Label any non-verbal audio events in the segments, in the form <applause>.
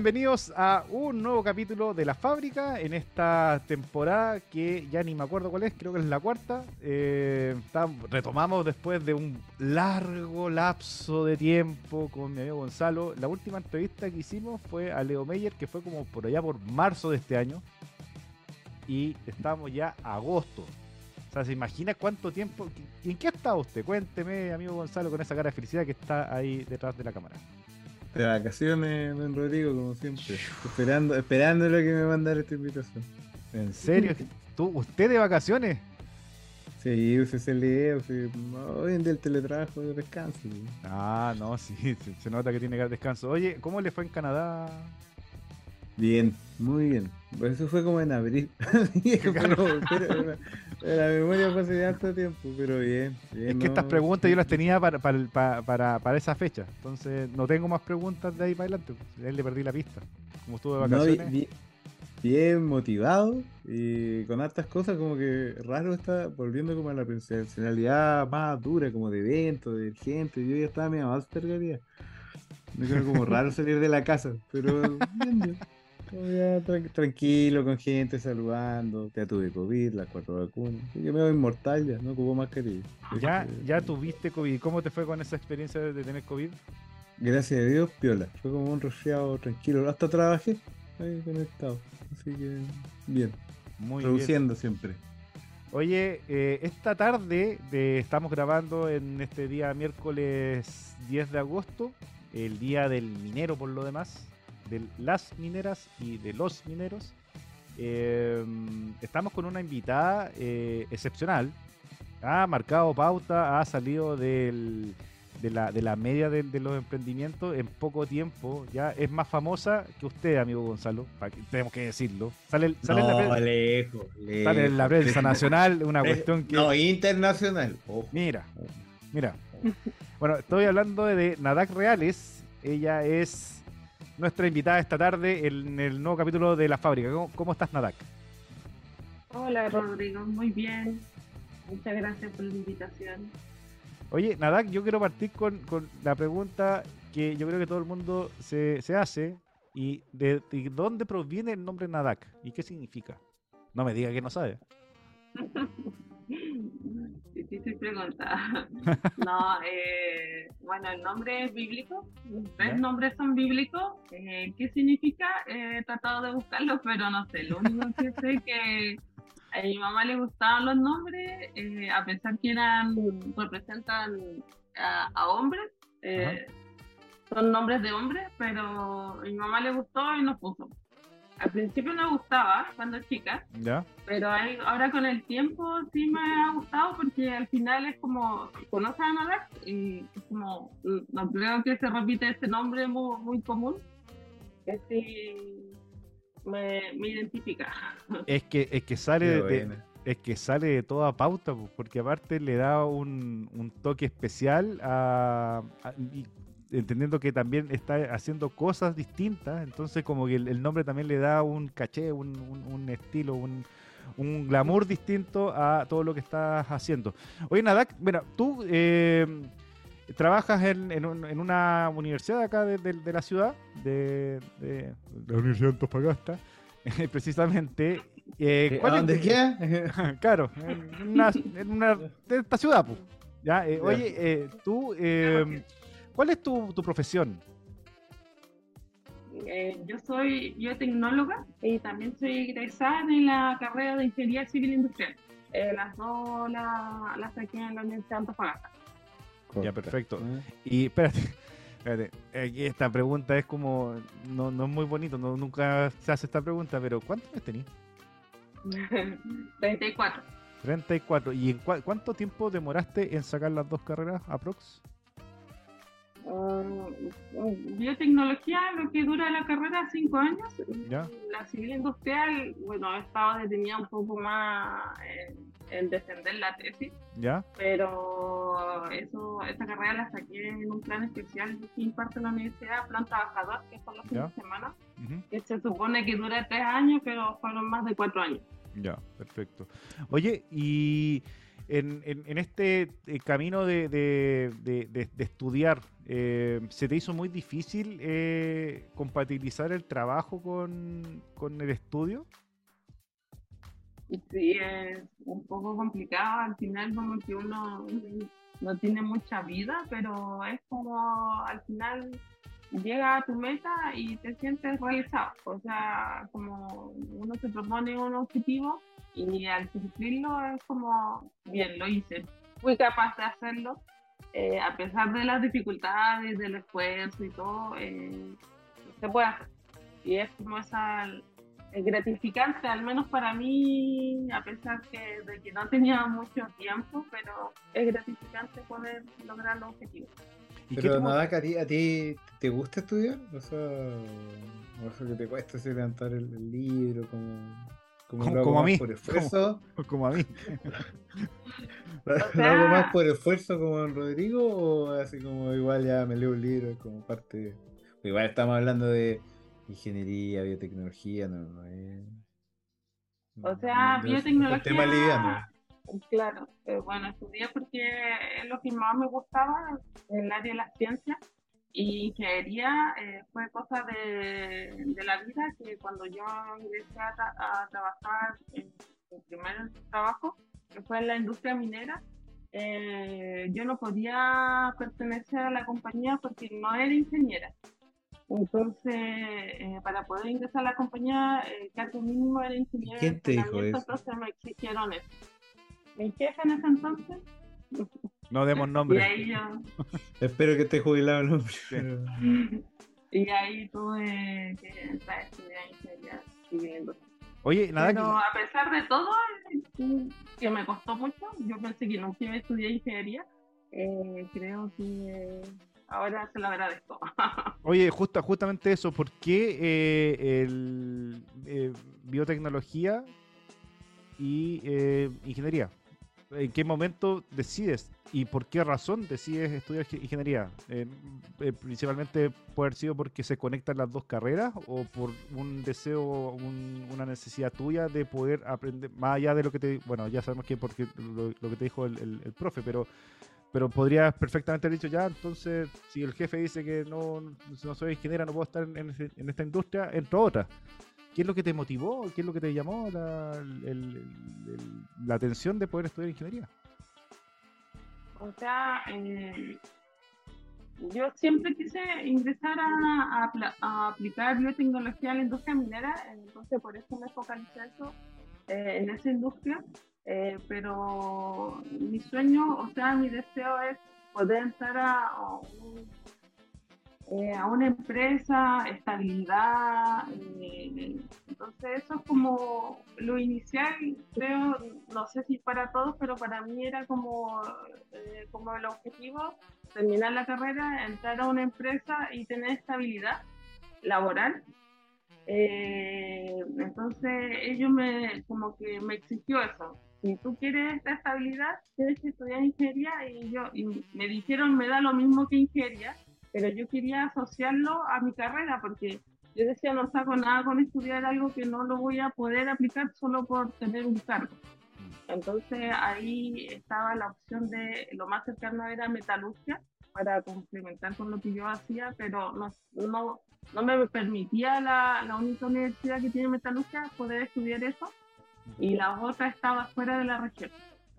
Bienvenidos a un nuevo capítulo de La Fábrica en esta temporada que ya ni me acuerdo cuál es, creo que es la cuarta. Eh, retomamos después de un largo lapso de tiempo con mi amigo Gonzalo. La última entrevista que hicimos fue a Leo Meyer, que fue como por allá por marzo de este año. Y estamos ya a agosto. O sea, ¿se imagina cuánto tiempo? ¿En qué está usted? Cuénteme, amigo Gonzalo, con esa cara de felicidad que está ahí detrás de la cámara. De vacaciones, don Rodrigo, como siempre. Esperando, esperando lo que me mandara esta invitación. ¿En serio? ¿Tú, ¿Usted de vacaciones? Sí, se lee, hoy en día el teletrabajo de descanso. Ah, no, sí, se, nota que tiene descanso. Oye, ¿cómo le fue en Canadá? Bien, muy bien. Eso fue como en abril. <laughs> la memoria fue hace harto tiempo, pero bien. es que estas preguntas yo las tenía para, para, para, esa fecha. Entonces no tengo más preguntas de ahí para adelante. Él le perdí la pista. Como estuvo de vacaciones. bien, motivado y con hartas cosas como que raro está volviendo como a la personalidad más dura, como de evento, de gente. Yo ya estaba medio más perdería. Me quedó como raro salir de la casa, pero bien, tranquilo, con gente saludando. Ya tuve COVID, la cuatro vacunas. Yo me voy inmortal ya, no más mascarilla. ¿Ya, ¿Ya tuviste COVID? ¿Cómo te fue con esa experiencia de tener COVID? Gracias a Dios, piola. Fue como un resfriado tranquilo. Hasta trabajé ahí conectado. Así que bien. Muy Produciendo siempre. Oye, eh, esta tarde estamos grabando en este día miércoles 10 de agosto, el día del minero por lo demás de las mineras y de los mineros. Eh, estamos con una invitada eh, excepcional. Ha marcado pauta, ha salido del, de, la, de la media de, los emprendimientos en poco tiempo. Ya es más famosa que usted, amigo Gonzalo. tenemos que decirlo. Sale, sale en la prensa, lejos, Sale en la prensa nacional, una <laughs> cuestión que. No, internacional. Mira, mira. Bueno, estoy hablando de Nadak Reales. Ella es nuestra invitada esta tarde en el nuevo capítulo de La Fábrica. ¿Cómo, estás, Nadak? Hola, Rodrigo. Muy bien. Muchas gracias por la invitación. Oye, Nadak, yo quiero partir con, la pregunta que yo creo que todo el mundo se, hace. ¿Y de, de, dónde proviene el nombre Nadak? ¿Y qué significa? No me diga que no sabe. <laughs> <laughs> Difícil pregunta. <laughs> No, eh, bueno, el nombre es bíblico. Tres nombres son bíblicos. Eh, ¿Qué significa? he tratado de buscarlo, <laughs> pero no sé. Lo único que sé es que a mi mamá le gustaban los nombres, eh, a pesar que eran representan a, hombres. son nombres de hombres, pero a mi mamá le gustó y nos puso al principio no me gustaba cuando chica, ¿Ya? pero ahora con el tiempo sí me ha gustado porque al final es como, conoces a Nadak y es como, no creo que se repite este nombre muy, común, que sí me, identifica. <laughs> Es que, es que sale de, es que sale de toda pauta, porque aparte le da un, un toque especial a, entendiendo que también está haciendo cosas distintas, entonces como que el, nombre también le da un caché, un, un, estilo, un, un, glamour distinto a todo lo que estás haciendo. Oye, Nadak, mira, tú eh, trabajas en, en, una universidad acá de, la ciudad, de, la Universidad de Antofagasta, <laughs> precisamente. Eh, ¿Dónde qué? <laughs> claro, en una, en una, de esta ciudad, pues. ¿ya? Eh, oye, eh, tú... Eh, ¿Cuál es tu, profesión? Eh, yo soy biotecnóloga y también soy egresada en la carrera de Ingeniería Civil Industrial. Eh, las dos las saqué en la Universidad de Antofagasta. Ya, perfecto. Y espérate, espérate, esta pregunta es como, no, no es muy bonito, no, nunca se hace esta pregunta, pero ¿cuántos años tenías? 34. 34. ¿Y en cuánto tiempo demoraste en sacar las dos carreras, aprox? Biotecnología, lo que dura la carrera, cinco años. La civil industrial, bueno, he estado detenida un poco más en, defender la tesis. ¿Ya? Pero eso, esta carrera la saqué en un plan especial que imparte la universidad, plan trabajador, que son los fines de semana, que se supone que dura tres años, pero fueron más de cuatro años. Ya, perfecto. Oye, y en, en, este eh, camino de, de, de, estudiar, eh, ¿se te hizo muy difícil eh, compatibilizar el trabajo con, con, el estudio? Sí, es un poco complicado. Al final como que uno no tiene mucha vida, pero es como al final llega a tu meta y te sientes realizado. O sea, como uno se propone un objetivo y al cumplirlo es como, bien, lo hice. Fui capaz de hacerlo. Eh, a pesar de las dificultades, del esfuerzo y todo, eh, se puede hacer. Y es como esa gratificante, al menos para mí, a pesar que, de que no tenía mucho tiempo, pero es gratificante poder lograr los objetivos. Pero nada, que a ti, a ti te gusta estudiar, o sea, o eso que te cuesta levantar el, libro, como, como, <laughs> como, a mí. Por esfuerzo. Como, a mí. ¿Lo hago más por esfuerzo como en Rodrigo o así como igual ya me leo un libro como parte? Igual estamos hablando de ingeniería, biotecnología, no, no es... O sea, biotecnología... tema liviano. Claro, eh, bueno, estudié porque es lo que más me gustaba, el área de las ciencias. Y ingeniería eh, fue cosa de, de, la vida que cuando yo ingresé a, trabajar en mi primer trabajo, que fue en la industria minera, eh, yo no podía pertenecer a la compañía porque no era ingeniera. Entonces, para poder ingresar a la compañía, el cargo mínimo era ingeniero. ¿Quién te dijo eso? Entonces me exigieron eso mi jefe en ese entonces. No demos nombre. <laughs> Espero que esté jubilado el hombre. <laughs> y ahí tuve que entrar a estudiar ingeniería civil Oye, nada Pero a pesar de todo, que me costó mucho, yo pensé que no iba a estudiar ingeniería, eh, creo que ahora se lo agradezco. <laughs> Oye, justa, justamente eso, ¿por qué eh, el eh, biotecnología y ingeniería? En qué momento decides y por qué razón decides estudiar ingeniería. Eh, eh, principalmente puede haber sido porque se conectan las dos carreras o por un deseo, una necesidad tuya de poder aprender, más allá de lo que te, bueno, ya sabemos que porque lo, que te dijo el, profe, pero pero podrías perfectamente haber dicho ya, entonces si el jefe dice que no, no soy ingeniera, no puedo estar en, en esta industria, entro a otra. ¿Qué es lo que te motivó? ¿Qué es lo que te llamó la, atención de poder estudiar ingeniería? O sea, eh, yo siempre quise ingresar a, aplicar biotecnología a la industria minera, entonces por eso me focalicé eso, eh, en esa industria. Eh, pero mi sueño, o sea, mi deseo es poder entrar a un eh, a una empresa, estabilidad. Eh, entonces eso es como lo inicial, creo, no sé si para todos, pero para mí era como, eh, como el objetivo, terminar la carrera, entrar a una empresa y tener estabilidad laboral. entonces ellos me, como que me exigió eso. Si tú quieres esta estabilidad, tienes que estudiar ingeniería y yo y me dijeron me da lo mismo que ingeniería, pero yo quería asociarlo a mi carrera porque yo decía no saco nada con estudiar algo que no lo voy a poder aplicar solo por tener un cargo. Entonces ahí estaba la opción de lo más cercano era metalurgia para complementar con lo que yo hacía, pero no, no, no me permitía la, la única universidad que tiene metalurgia poder estudiar eso y la otra estaba fuera de la región.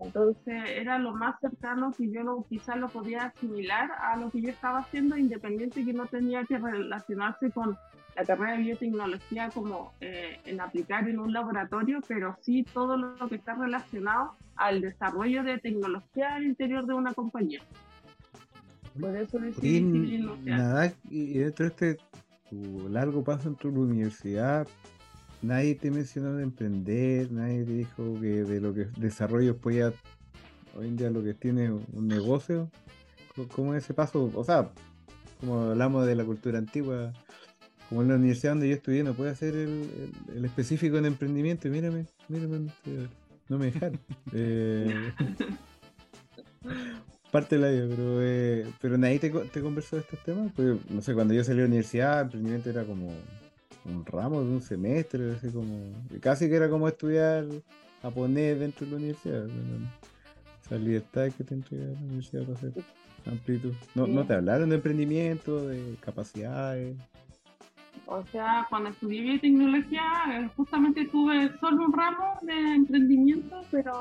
Entonces era lo más cercano que yo lo, quizás lo podía asimilar a lo que yo estaba haciendo, independiente que no tenía que relacionarse con la carrera de biotecnología como eh, en aplicar en un laboratorio, pero sí todo lo que está relacionado al desarrollo de tecnología al interior de una compañía. Por eso decidí Nada, y dentro de este tu largo paso en tu universidad, nadie te mencionó de emprender, nadie te dijo que de lo que desarrollo podía, hoy en día lo que tiene un negocio. ¿Cómo es ese paso? O sea, como hablamos de la cultura antigua, como en la universidad donde yo estudié, no puede hacer el, específico en emprendimiento. Mírame, mírame, no me dejaron. <laughs> eh, parte de la vida, pero, eh, pero nadie te, te conversó de estos temas. Pues, no sé, cuando yo salí a la universidad, emprendimiento era como un ramo de un semestre, así como. Casi que era como estudiar a poner dentro de la universidad. esa libertad que te entrega la universidad para hacer amplitud. No, ¿No te hablaron de emprendimiento, de capacidades? O sea, cuando estudié biotecnología, eh, justamente tuve solo un ramo de emprendimiento, pero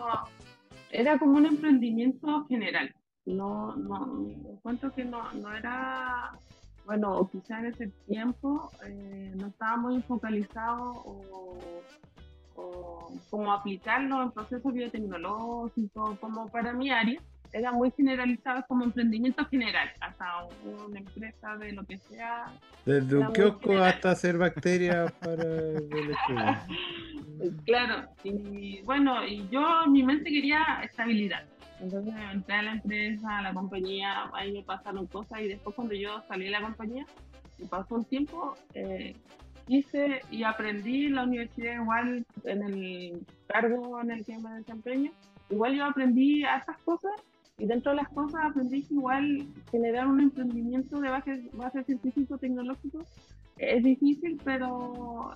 era como un emprendimiento general. No, no, encuentro que no, no era, bueno, quizá en ese tiempo eh, no estaba muy focalizado o, o como aplicarlo en procesos biotecnológicos, como para mi área era muy generalizado como emprendimiento general, hasta una empresa de lo que sea. Desde un kiosco hasta hacer bacterias para el <laughs> Claro, y bueno, y yo en mi mente quería estabilidad. Entonces entré a la empresa, a la compañía, ahí me pasaron cosas y después cuando yo salí de la compañía y pasó un tiempo, eh, hice y aprendí en la universidad igual en el cargo en el que me desempeño. Igual yo aprendí a estas cosas y dentro de las cosas aprendí que igual generar un emprendimiento de base, base científico-tecnológico es difícil, pero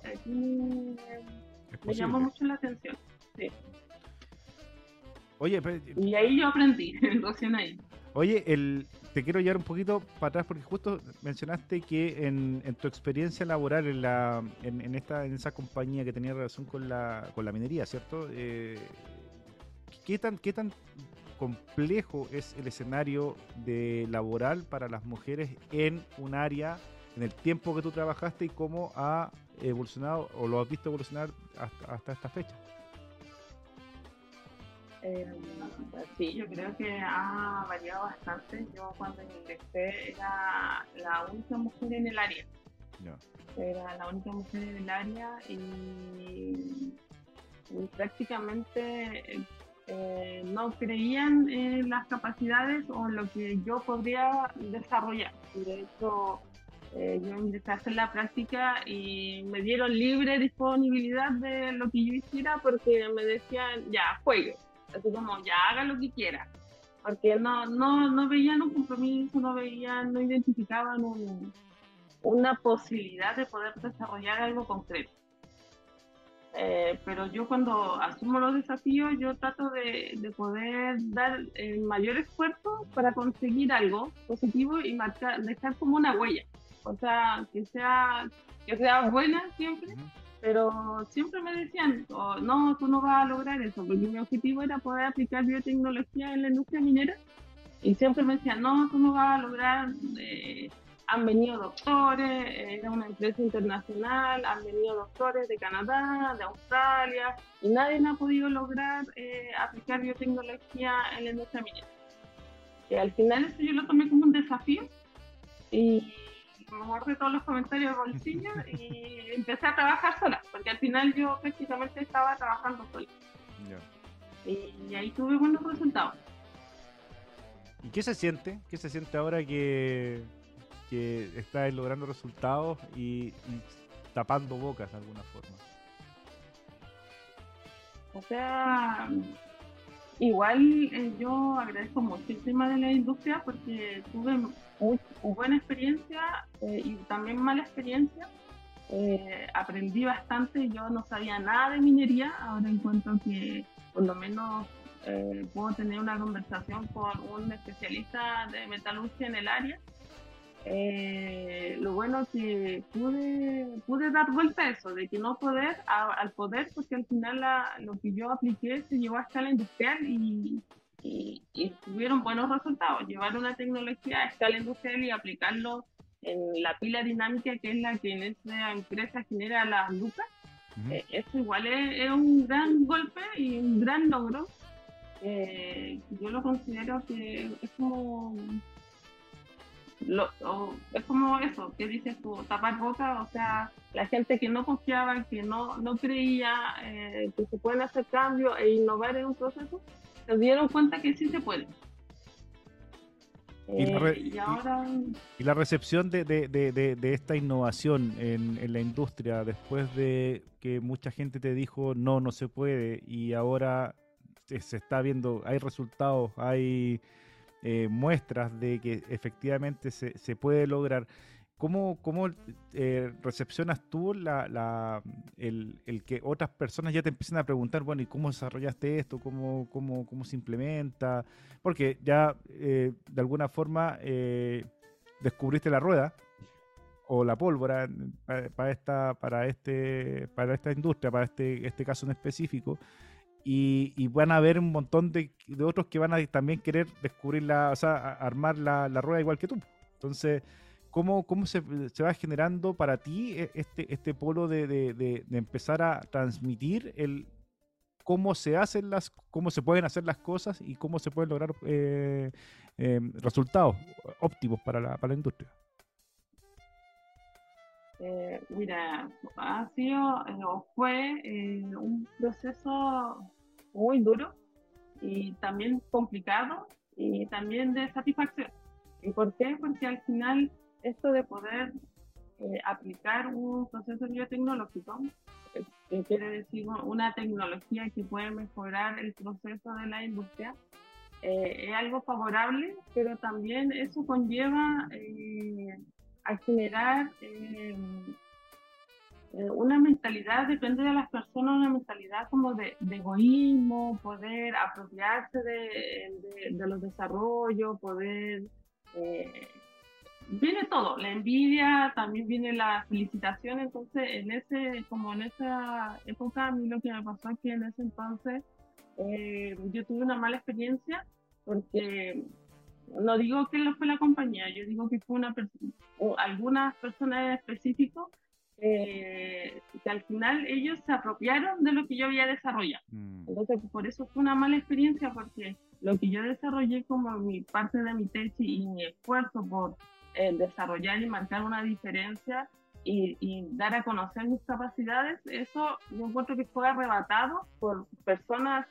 me llamó mucho la atención. Sí. Oye, y ahí yo aprendí, <laughs> recién ahí. Oye, el, te quiero llevar un poquito para atrás porque justo mencionaste que en, tu experiencia laboral en, la, en, esta, en esa compañía que tenía relación con la, con la minería, ¿cierto? Eh, ¿qué, tan, ¿Qué tan complejo es el escenario de laboral para las mujeres en un área, en el tiempo que tú trabajaste y cómo ha evolucionado o lo has visto evolucionar hasta, esta fecha? Eh, sí, yo creo que ha variado bastante. Yo cuando ingresé era la única mujer en el área. Era la única mujer en el área y prácticamente eh, no creían en las capacidades o en lo que yo podría desarrollar. de hecho, eh, yo ingresé a hacer la práctica y me dieron libre disponibilidad de lo que yo hiciera porque me decían, ya, juegue. Así como, ya, haga lo que quiera. Porque no, no, no veían un compromiso, no veían, no identificaban una posibilidad de poder desarrollar algo concreto. Eh, pero yo cuando asumo los desafíos, yo trato de, poder dar el mayor esfuerzo para conseguir algo positivo y marcar, dejar como una huella. O sea, que sea, que sea buena siempre, pero siempre me decían, oh, no, tú no vas a lograr eso, porque mi objetivo era poder aplicar biotecnología en la industria minera. Y siempre me decían, no, tú no vas a lograr... Eh, han venido doctores, era una empresa internacional, han venido doctores de Canadá, de Australia, y nadie ha podido lograr eh, aplicar biotecnología en la industria minera. Y al final eso yo lo tomé como un desafío y me guardé todos los comentarios de bolsillo y empecé a trabajar sola, porque al final yo prácticamente estaba trabajando sola. y ahí tuve buenos resultados. ¿Y qué se siente? ¿Qué se siente ahora que que está logrando resultados y, tapando bocas de alguna forma. O sea, igual eh, yo agradezco mucho el tema de la industria porque tuve buena experiencia eh, y también mala experiencia. Eh, aprendí bastante, yo no sabía nada de minería, ahora encuentro que por lo menos puedo tener una conversación con un especialista de metalurgia en el área eh, lo bueno que pude, dar vuelta a eso, de que no poder al poder, porque al final lo que yo apliqué se llevó a escala industrial y, y, tuvieron buenos resultados. Llevar una tecnología a escala industrial y aplicarlo en la pila dinámica, que es la que en esa empresa genera las lucas, eh, eso igual es, un gran golpe y un gran logro. Eh, yo lo considero que es como lo, es como eso, que dices tú, tapar boca, o sea, la gente que no confiaba, que no, no creía eh, que se pueden hacer cambios e innovar en un proceso, se dieron cuenta que sí se puede. y, la eh, ahora... y, la recepción de, de, de, esta innovación en, en, la industria después de que mucha gente te dijo no, no se puede y ahora se está viendo, hay resultados, hay eh, muestras de que efectivamente se, se, puede lograr. ¿Cómo, cómo eh, recepcionas tú la, el, que otras personas ya te empiecen a preguntar, bueno, ¿y cómo desarrollaste esto? ¿Cómo, cómo, cómo se implementa? Porque ya eh, de alguna forma descubriste la rueda o la pólvora para, esta, para, este, para esta industria, para este, este caso en específico. Y, van a haber un montón de, otros que van a también querer descubrir la, o sea, armar la, rueda igual que tú. Entonces, ¿cómo, cómo se, va generando para ti e, este, este polo de, empezar a transmitir el cómo se hacen las, cómo se pueden hacer las cosas y cómo se pueden lograr eh, eh, resultados óptimos para la, para la industria? Eh, mira, ha sido o fue un proceso muy duro y también complicado y también de satisfacción. ¿Y por qué? Porque al final esto de poder eh, aplicar un proceso biotecnológico, eh, que quiere decir una tecnología que puede mejorar el proceso de la industria, eh, es algo favorable, pero también eso conlleva a generar eh, una mentalidad, depende de las personas, una mentalidad como de, egoísmo, poder apropiarse de, los desarrollos, poder... Eh, viene todo, la envidia, también viene la felicitación, entonces en ese, como en esa época, a mí lo que me pasó es que en ese entonces eh, yo tuve una mala experiencia porque no digo que lo fue la compañía, yo digo que fue una o algunas personas en específico eh, que al final ellos se apropiaron de lo que yo había desarrollado. Mm. Entonces, por eso fue una mala experiencia, porque lo que yo desarrollé como mi parte de mi tesis y mi esfuerzo por eh, desarrollar y marcar una diferencia y, dar a conocer mis capacidades, eso yo encuentro que fue arrebatado por personas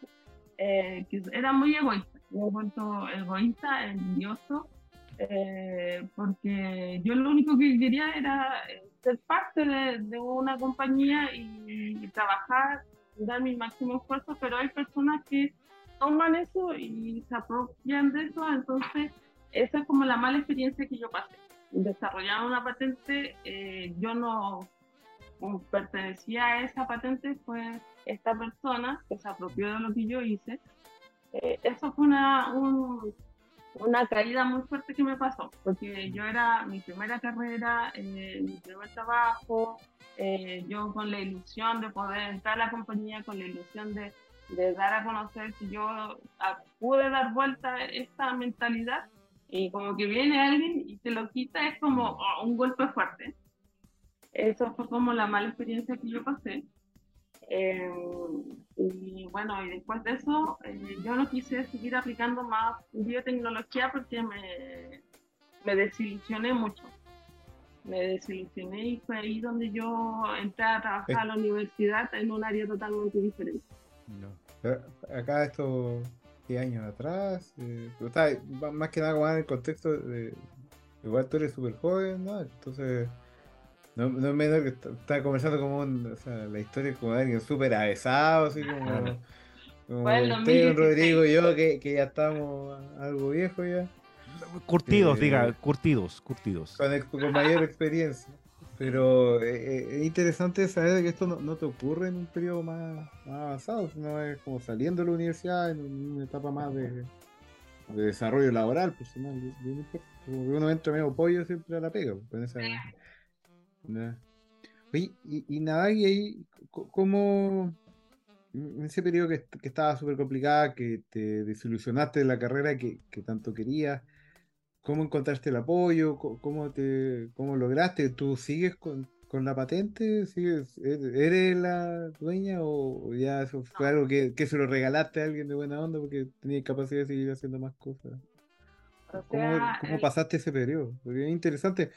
eh, que eran muy egoístas. Yo encuentro egoísta, envidioso, eh, porque yo lo único que quería era ser parte de, una compañía y, trabajar, dar mi máximo esfuerzo, pero hay personas que toman eso y se apropian de eso, entonces esa es como la mala experiencia que yo pasé. Desarrollar una patente, eh, yo no pertenecía a esa patente, fue esta persona que se apropió de lo que yo hice. Eh, eso fue una, un, una caída muy fuerte que me pasó, porque yo era mi primera carrera, eh, mi primer trabajo, yo con la ilusión de poder entrar a la compañía, con la ilusión de, dar a conocer si yo ah, pude dar vuelta esta mentalidad, y como que viene alguien y te lo quita, es como oh, un golpe fuerte. Eso fue como la mala experiencia que yo pasé. Eh, y bueno, y después de eso, eh, yo no quise seguir aplicando más biotecnología porque me, me desilusioné mucho. Me desilusioné y fue ahí donde yo entré a trabajar a la universidad en un área totalmente diferente. Acá estos 10 años atrás, eh, más que nada en el contexto de, igual tú eres súper joven, ¿no? Entonces no, no es menor que está conversando como o sea, la historia es como de alguien súper avesado, así como, como Rodrigo y yo, que, que, ya estamos algo viejos ya. Curtidos, eh, diga, curtidos, curtidos. Con, mayor experiencia. Pero eh, eh, es interesante saber que esto no, te ocurre en un periodo más, avanzado, sino es como saliendo de la universidad en una etapa más de, de desarrollo laboral personal. Como que uno entra medio pollo siempre a la pega. Con esa, y, nada, y ahí, ¿cómo en ese periodo que, estaba súper complicada, que te desilusionaste de la carrera que, tanto querías, ¿cómo encontraste el apoyo? ¿Cómo, te, cómo lograste? ¿Tú sigues con, la patente? ¿Sigues, ¿Eres la dueña o ya eso fue algo que, se lo regalaste a alguien de buena onda porque tenía capacidad de seguir haciendo más cosas? ¿Cómo, pasaste ese periodo? Porque es interesante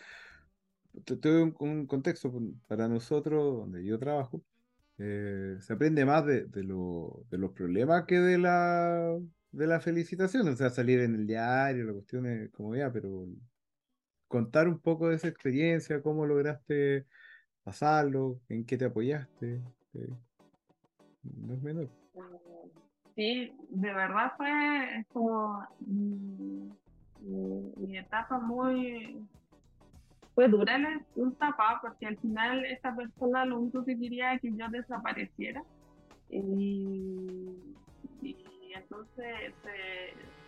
te doy un, contexto para nosotros, donde yo trabajo, eh, se aprende más de, de, los problemas que de la, de la felicitación, o sea, salir en el diario, la cuestión es como ya, pero contar un poco de esa experiencia, cómo lograste pasarlo, en qué te apoyaste, eh, no es menor. Sí, de verdad fue como mi etapa muy fue dura la etapa porque al final esta persona lo único que quería era que yo desapareciera. Y, entonces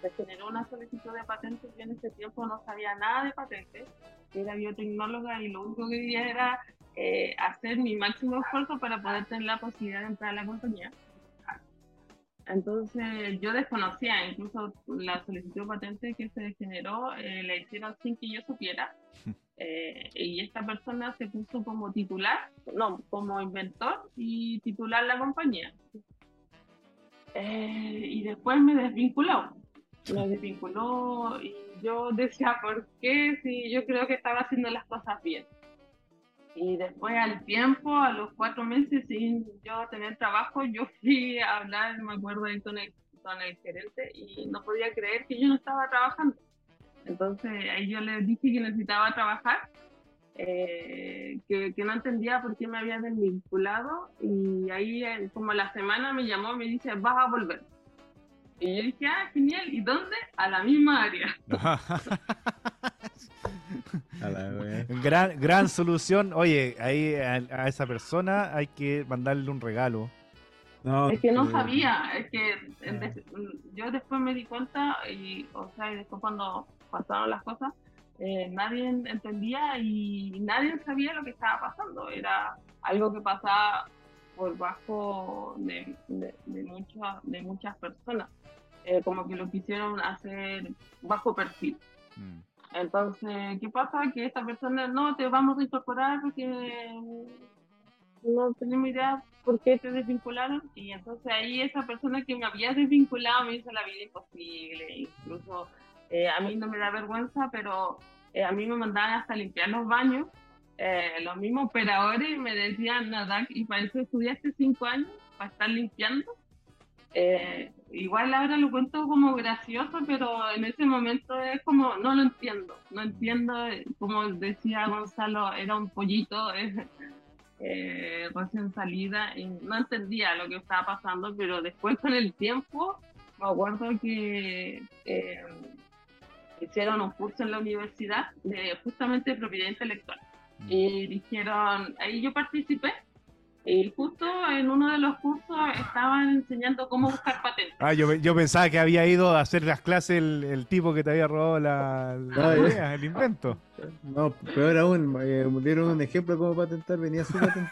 se, generó una solicitud de patentes. Yo en ese tiempo no sabía nada de patentes, era biotecnóloga y lo único que quería era eh, hacer mi máximo esfuerzo para poder tener la posibilidad de entrar a la compañía. Entonces yo desconocía, incluso la solicitud de patente que se generó eh, la hicieron sin que yo supiera. <laughs> Eh, y esta persona se puso como titular, no, como inventor y titular la compañía. Eh, y después me desvinculó. Me desvinculó y yo decía, ¿por qué? Si yo creo que estaba haciendo las cosas bien. Y después al tiempo, a los cuatro meses sin yo tener trabajo, yo fui a hablar, me acuerdo, con el, con el gerente y no podía creer que yo no estaba trabajando. Entonces ahí yo le dije que necesitaba trabajar, eh, que, que, no entendía por qué me había desvinculado y ahí como la semana me llamó y me dice, vas a volver. Y yo dije, ah, genial, ¿y dónde? A la misma área. <laughs> gran, gran solución. Oye, ahí a, esa persona hay que mandarle un regalo. No, es que no sabía, es que yo después me di cuenta y, o sea, y después cuando pasaron las cosas, eh, nadie entendía y nadie sabía lo que estaba pasando. Era algo que pasaba por bajo de, de, muchas, de muchas personas, eh, como que lo quisieron hacer bajo perfil. Mm. Entonces, ¿qué pasa? Que esta persona no te vamos a incorporar porque no tenemos idea por qué te desvincularon. Y entonces ahí esa persona que me había desvinculado me hizo la vida imposible. Incluso eh, a mí no me da vergüenza, pero eh, a mí me mandaban hasta limpiar los baños. Eh, los mismos operadores me decían, nada, y para eso estudiaste cinco años, para estar limpiando. Igual ahora lo cuento como gracioso, pero en ese momento es como, no lo entiendo, no entiendo, como decía Gonzalo, era un pollito <laughs> recién salida y no entendía lo que estaba pasando, pero después con el tiempo me acuerdo que hicieron un curso en la universidad de justamente propiedad intelectual mm. y dijeron, ahí yo participé y justo en uno de los cursos estaban enseñando cómo buscar patentes. Ah, yo, yo pensaba que había ido a hacer las clases el, tipo que te había robado la, idea, el invento. No, peor aún, eh, dieron un ejemplo de cómo patentar, venía su <laughs> patente.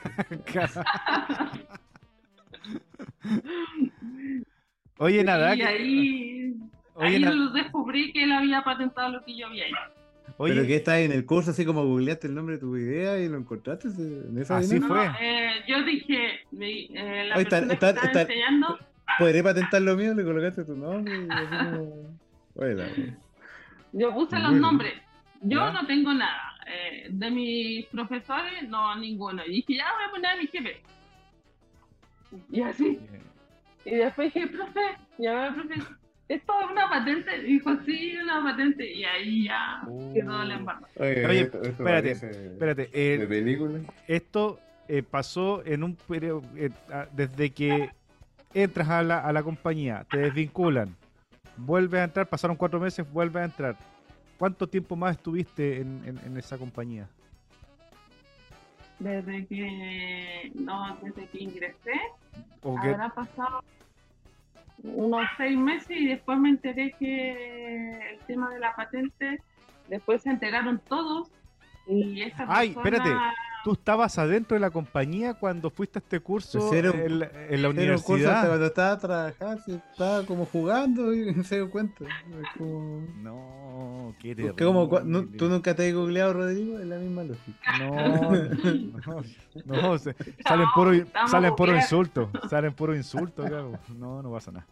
Oye, nada. Y ahí, ahí descubrí que él había patentado lo que yo había hecho. ¿Pero que está en el curso así como googleaste el nombre de tu idea y lo encontraste en esa Así fue. Eh, yo dije, eh, la persona está, que está, enseñando... ¿Podré patentar lo mío? Le colocaste tu nombre y así como... Yo puse los nombres. Yo no tengo nada. Eh, de mis profesores, no, ninguno. Y dije, ya voy a poner a mi jefe. Y así. Y después dije, profe, ya profe, esto es una patente. Dijo, sí, una patente. Y ahí ya quedó la embarrada. Oye, espérate, espérate. Eh, ¿De película? Esto eh, pasó en un periodo, eh, desde que entras a la, a la compañía, te desvinculan, vuelves a entrar, pasaron cuatro meses, vuelves a entrar. ¿Cuánto tiempo más estuviste en, en, esa compañía? Desde que, no, desde que ingresé, habrá pasado unos seis meses y después me enteré que el tema de la patente, después se enteraron todos y esa Ay, espérate, tú estabas adentro de la compañía cuando fuiste a este curso pues en, la universidad. cuando estaba trabajando, estaba como jugando y <laughs> no se dio cuenta. No, qué terrible. Como, ¿Tú nunca te has googleado, Rodrigo? Es la misma lógica. No, <laughs> no, no, salen puro, salen puro insulto, salen puro insulto, no, no pasa nada.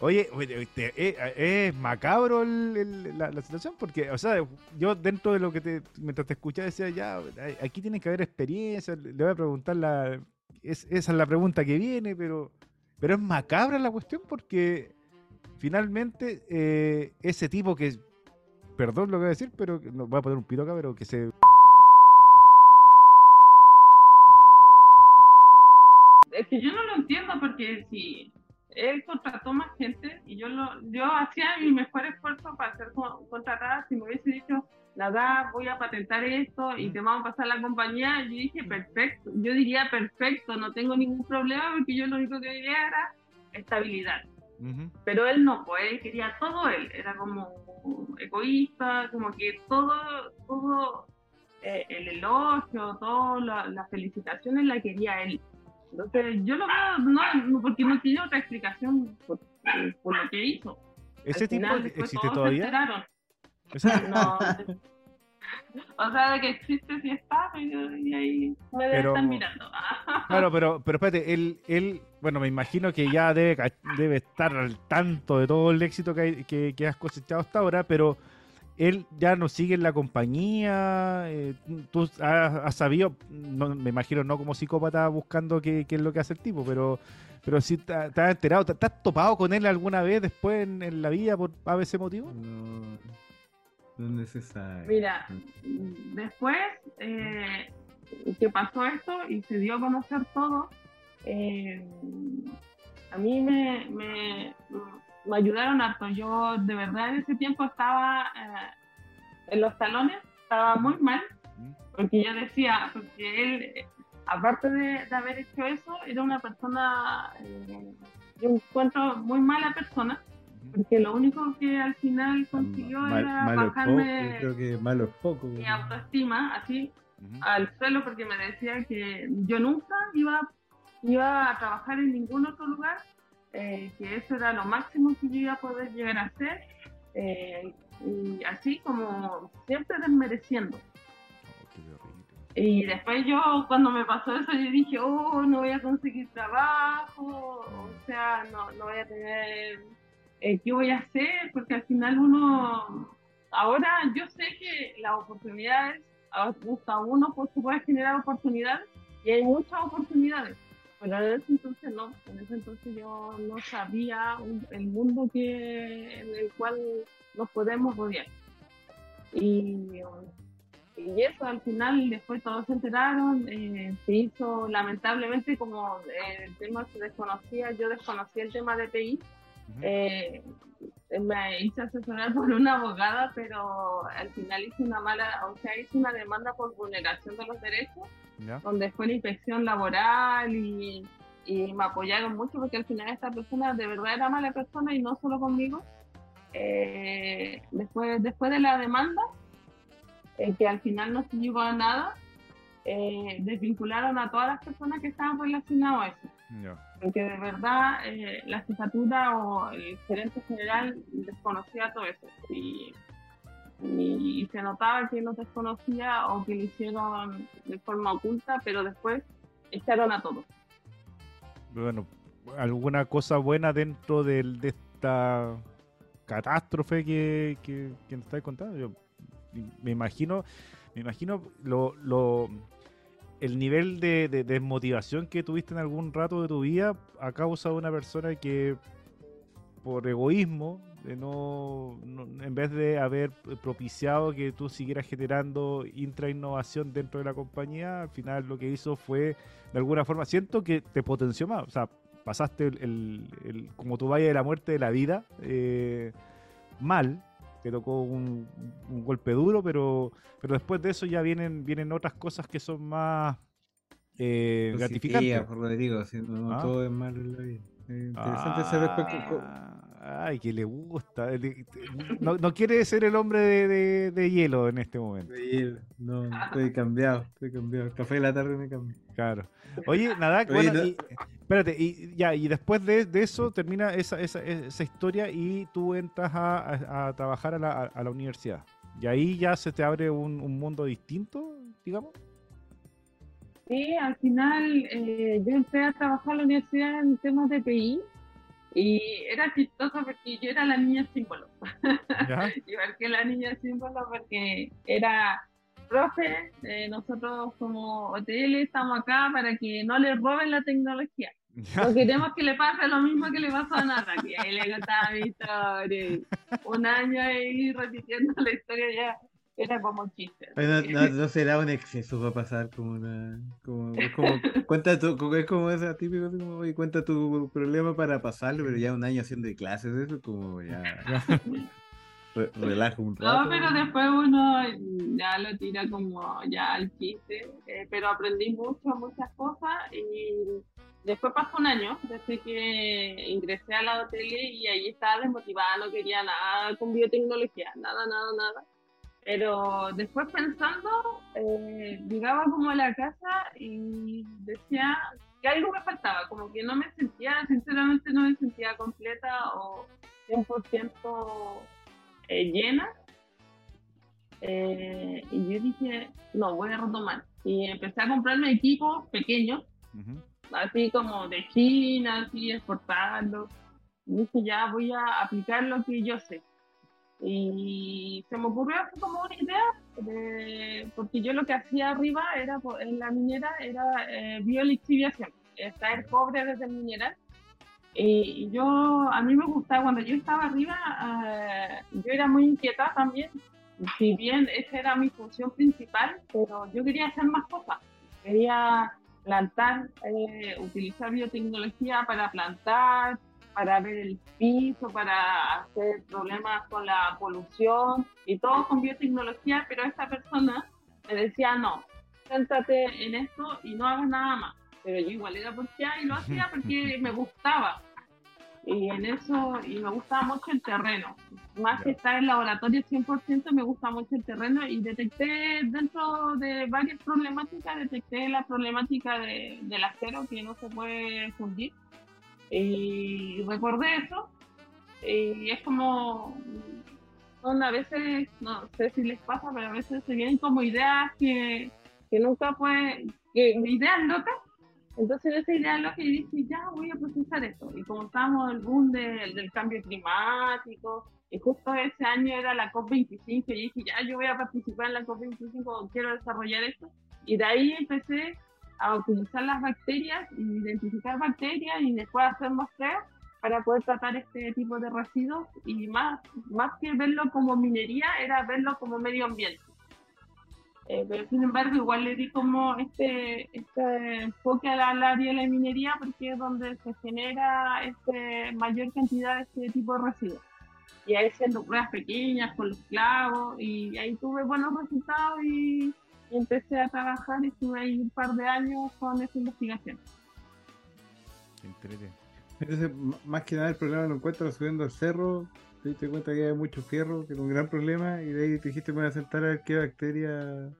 Oye, este, eh, es, macabro la, situación porque, o sea, yo dentro de lo que te, mientras te escuchaba decía, ya, aquí tiene que haber experiencia, le voy a preguntar la, esa es la pregunta que viene, pero, pero es macabra la cuestión porque finalmente eh, ese tipo que, perdón lo que voy a decir, pero no voy a poner un pito acá, pero que se... Es que yo no lo entiendo porque si él contrató más gente y yo lo yo hacía mi mejor esfuerzo para ser contratada. Si me hubiese dicho, da, voy a patentar esto y te vamos a pasar la compañía. Yo dije, perfecto, yo diría perfecto, no tengo ningún problema porque yo lo único que quería era estabilidad. Pero él no, pues él quería todo él, era como egoísta, como que todo, todo eh, el elogio, todas las felicitaciones la quería él. Entonces yo lo veo, no, porque no tiene otra explicación por, lo que hizo. ¿Ese tipo existe todavía? No, <laughs> o sea, de que existe si está, y ahí me debe estar mirando. <laughs> claro, pero, pero espérate, él, él, bueno, me imagino que ya debe, debe estar al tanto de todo el éxito que, que, has cosechado hasta ahora, pero él ya no sigue en la compañía, eh, tú has, sabido, no, me imagino no como psicópata buscando qué, qué, es lo que hace el tipo, pero pero si te, has enterado, ¿te, has topado con él alguna vez después en, en la vida por ese motivo? No. No es necesario. Mira, después eh, que pasó esto y se dio a conocer todo, eh, a mí me, me, ayudaron harto. Yo de verdad en ese tiempo estaba eh, en los talones, estaba muy mal, porque yo decía, porque él, aparte de, de haber hecho eso, era una persona, yo encuentro muy mala persona porque lo único que al final consiguió era bajarme creo que malo poco, mi autoestima así al suelo porque me decía que yo nunca iba, iba a trabajar en ningún otro lugar, eh, que eso era lo máximo que yo iba a poder llegar a hacer, eh, y así como siempre desmereciendo. Oh, y después yo, cuando me pasó eso, yo dije, oh, no voy a conseguir trabajo, o sea, no, no voy a tener eh, ¿qué voy a hacer? Porque al final uno, ahora yo sé que las oportunidades, a uno pues se puede generar oportunidades y hay muchas oportunidades, pero en ese entonces no, en ese entonces yo no sabía el mundo que, en el cual nos podemos rodear. Y, y eso al final después todos se enteraron, eh, se hizo lamentablemente como el tema se desconocía, yo desconocía el tema de PI, eh, me hice asesorar por una abogada, pero al final hice una mala, o sea, hice una demanda por vulneración de los derechos, donde fue la inspección laboral y, me apoyaron mucho porque al final esta persona de verdad era mala persona y no solo conmigo. Eh, después, después de la demanda, eh, que al final no se llegó a nada, desvincularon a todas las personas que estaban relacionadas a eso porque de verdad eh, la jefatura o el gerente general desconocía todo eso y, se notaba que no desconocía o que lo hicieron de forma oculta, pero después echaron a todos. Bueno, ¿alguna cosa buena dentro de, de esta catástrofe que, que, que nos estáis contando? Yo me imagino, me imagino lo, lo el nivel de, desmotivación que tuviste en algún rato de tu vida a causa de una persona que por egoísmo no, en vez de haber propiciado que tú siguieras generando intrainnovación dentro de la compañía, al final lo que hizo fue de alguna forma, siento que te potenció más, o sea, pasaste el, como tu valle de la muerte de la vida eh, mal, te tocó un, golpe duro, pero, pero después de eso ya vienen, vienen otras cosas que son más eh, gratificantes. por lo que digo, no, ah. todo es malo en la vida. interesante ah, Ay, que le gusta. No, no, quiere ser el hombre de, de, hielo en este momento. De hielo, no, estoy cambiado, estoy cambiado. café de la tarde me cambió. Claro. Oye, nada, bueno, espérate, y ya, y después de, de eso termina esa, esa, esa, historia y tú entras a, a, trabajar a la, a la, universidad. Y ahí ya se te abre un, un mundo distinto, digamos. Sí, al final eh, yo entré a trabajar en la universidad en temas de PI y era chistoso porque yo era la niña símbolo. <laughs> Igual que la niña símbolo porque era profe, eh, nosotros como hotel estamos acá para que no le roben la tecnología. <laughs> No queremos que le pase lo mismo que le pasó a Nata, que ahí le contaba mi historia. Un año ahí repitiendo la historia ya era como chiste. <laughs> No, será un exceso para pasar como una. Como, como, cuenta tu, es como esa típico, como, cuenta tu problema para pasarlo, pero ya un año haciendo clases, eso como ya. <laughs> relaja un rato. No, pero después uno ya lo tira como ya al chiste. Eh, pero aprendí mucho, muchas cosas y después pasó un año desde que ingresé a la hotel y ahí estaba desmotivada, no quería nada con biotecnología, nada, nada, nada. Pero después pensando, eh, llegaba como a la casa y decía que algo me faltaba, como que no me sentía, sinceramente no me sentía completa o 100% eh, llena. Eh, y yo dije, no, voy a retomar. Y empecé a comprarme equipos pequeños, así como de China, así exportarlos. Y dije, ya voy a aplicar lo que yo sé. Y se me ocurrió como una idea, porque yo lo que hacía arriba era en la minera era eh, biolixiviación, extraer cobre desde el mineral. Y yo, a mí me gustaba, cuando yo estaba arriba, eh, yo era muy inquieta también, si bien esa era mi función principal, pero yo quería hacer más cosas. Quería plantar, eh, utilizar biotecnología para plantar, para ver el piso, para hacer problemas con la polución y todo con biotecnología, pero esta persona me decía, no, céntrate en esto y no hagas nada más. Pero yo igual era porque y lo hacía porque <laughs> me gustaba. Y en eso, y me gustaba mucho el terreno. Más que estar en laboratorio 100%, me gusta mucho el terreno y detecté dentro de varias problemáticas, detecté la problemática de, del acero que no se puede fundir y recordé eso. Y es como, son a veces, no sé si les pasa, pero a veces se vienen como ideas que, que nunca pueden, que ideas locas. Entonces esa idea loca y dice, ya voy a procesar esto. Y como estamos en el boom del cambio climático, y justo ese año era la COP25, y dije, ya yo voy a participar en la COP25, quiero desarrollar esto. Y de ahí empecé a utilizar las bacterias, identificar bacterias y después hacer muestreos para poder tratar este tipo de residuos y más, más que verlo como minería, era verlo como medio ambiente. Eh, pero sin embargo, igual le di como este, este enfoque al área de la minería porque es donde se genera este, mayor cantidad de este tipo de residuos. Y ahí haciendo pruebas pequeñas con los clavos y ahí tuve buenos resultados y empecé a trabajar y estuve ahí un par de años con esa investigación. Entonces, más que nada el problema lo encuentras subiendo al cerro, te diste cuenta que hay mucho fierro, que era un gran problema, y de ahí te dijiste, me voy a sentar a ver qué bacteria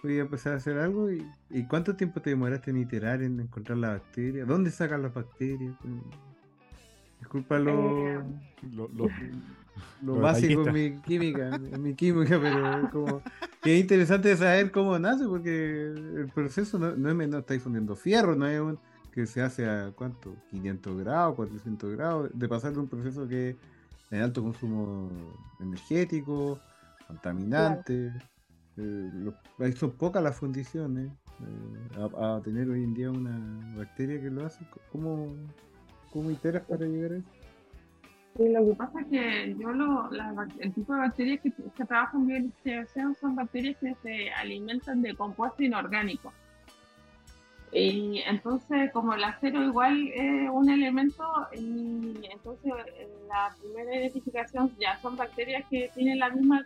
podía empezar a hacer algo. ¿Y, ¿y cuánto tiempo te demoraste en iterar, en encontrar la bacteria? ¿Dónde sacan las bacterias? Disculpa lo, eh, lo, básico en mi química, en mi química, pero es como que es interesante saber cómo nace, porque el proceso no, no es no está difundiendo fierro, no es un que se hace a cuánto, 500 grados, 400 grados, de pasar de un proceso que de alto consumo energético, contaminante. Eh, son pocas las fundiciones eh, a, tener hoy en día una bacteria que lo hace. ¿Cómo, cómo iteras para llegar a eso? Sí, lo que pasa es que yo lo, el tipo de bacterias que, que trabajan en son bacterias que se alimentan de compuesto inorgánico. Y entonces, como el acero igual es un elemento, y entonces la primera identificación ya son bacterias que tienen las mismas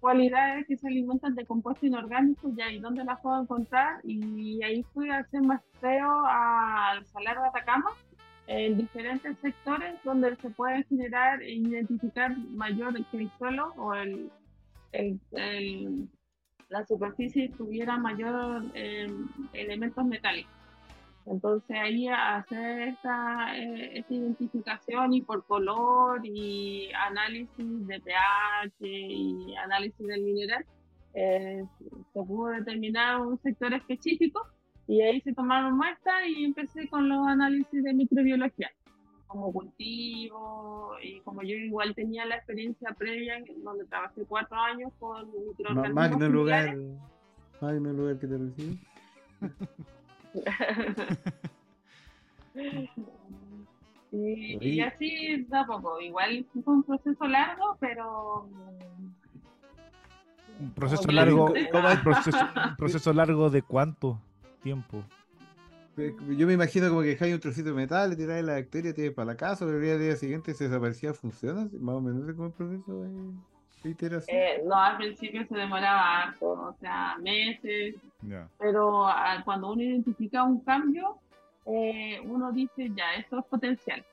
cualidades que se alimentan de compuesto inorgánico, ya y dónde las puedo encontrar. Y ahí fui a hacer muestreo al Salar de Atacama en diferentes sectores donde se puede generar e identificar mayor que el suelo o el, la superficie tuviera mayor em, elementos metálicos. Entonces ahí hacer esta, eh, esta, identificación y por color y análisis de pH y análisis del mineral, eh, se pudo determinar un sector específico y ahí se tomaron muestras y empecé con los análisis de microbiología, como cultivo, y como yo igual tenía la experiencia previa, donde trabajé cuatro años con microorganismos. Magno lugar, magno lugar que te recibí. <laughs> y, y, así tampoco, igual fue un proceso largo, pero un proceso largo, un proceso, un proceso largo de cuánto? tiempo. Yo me imagino como que dejáis un trocito de metal, le tiráis la bacteria, tiráis para la casa, pero el día, siguiente se desaparecía, funciona, más o menos como el proceso. Eh, no, al principio se demoraba o sea, meses. Pero ah, cuando uno identifica un cambio, eh, uno dice, ya, esto es potencial.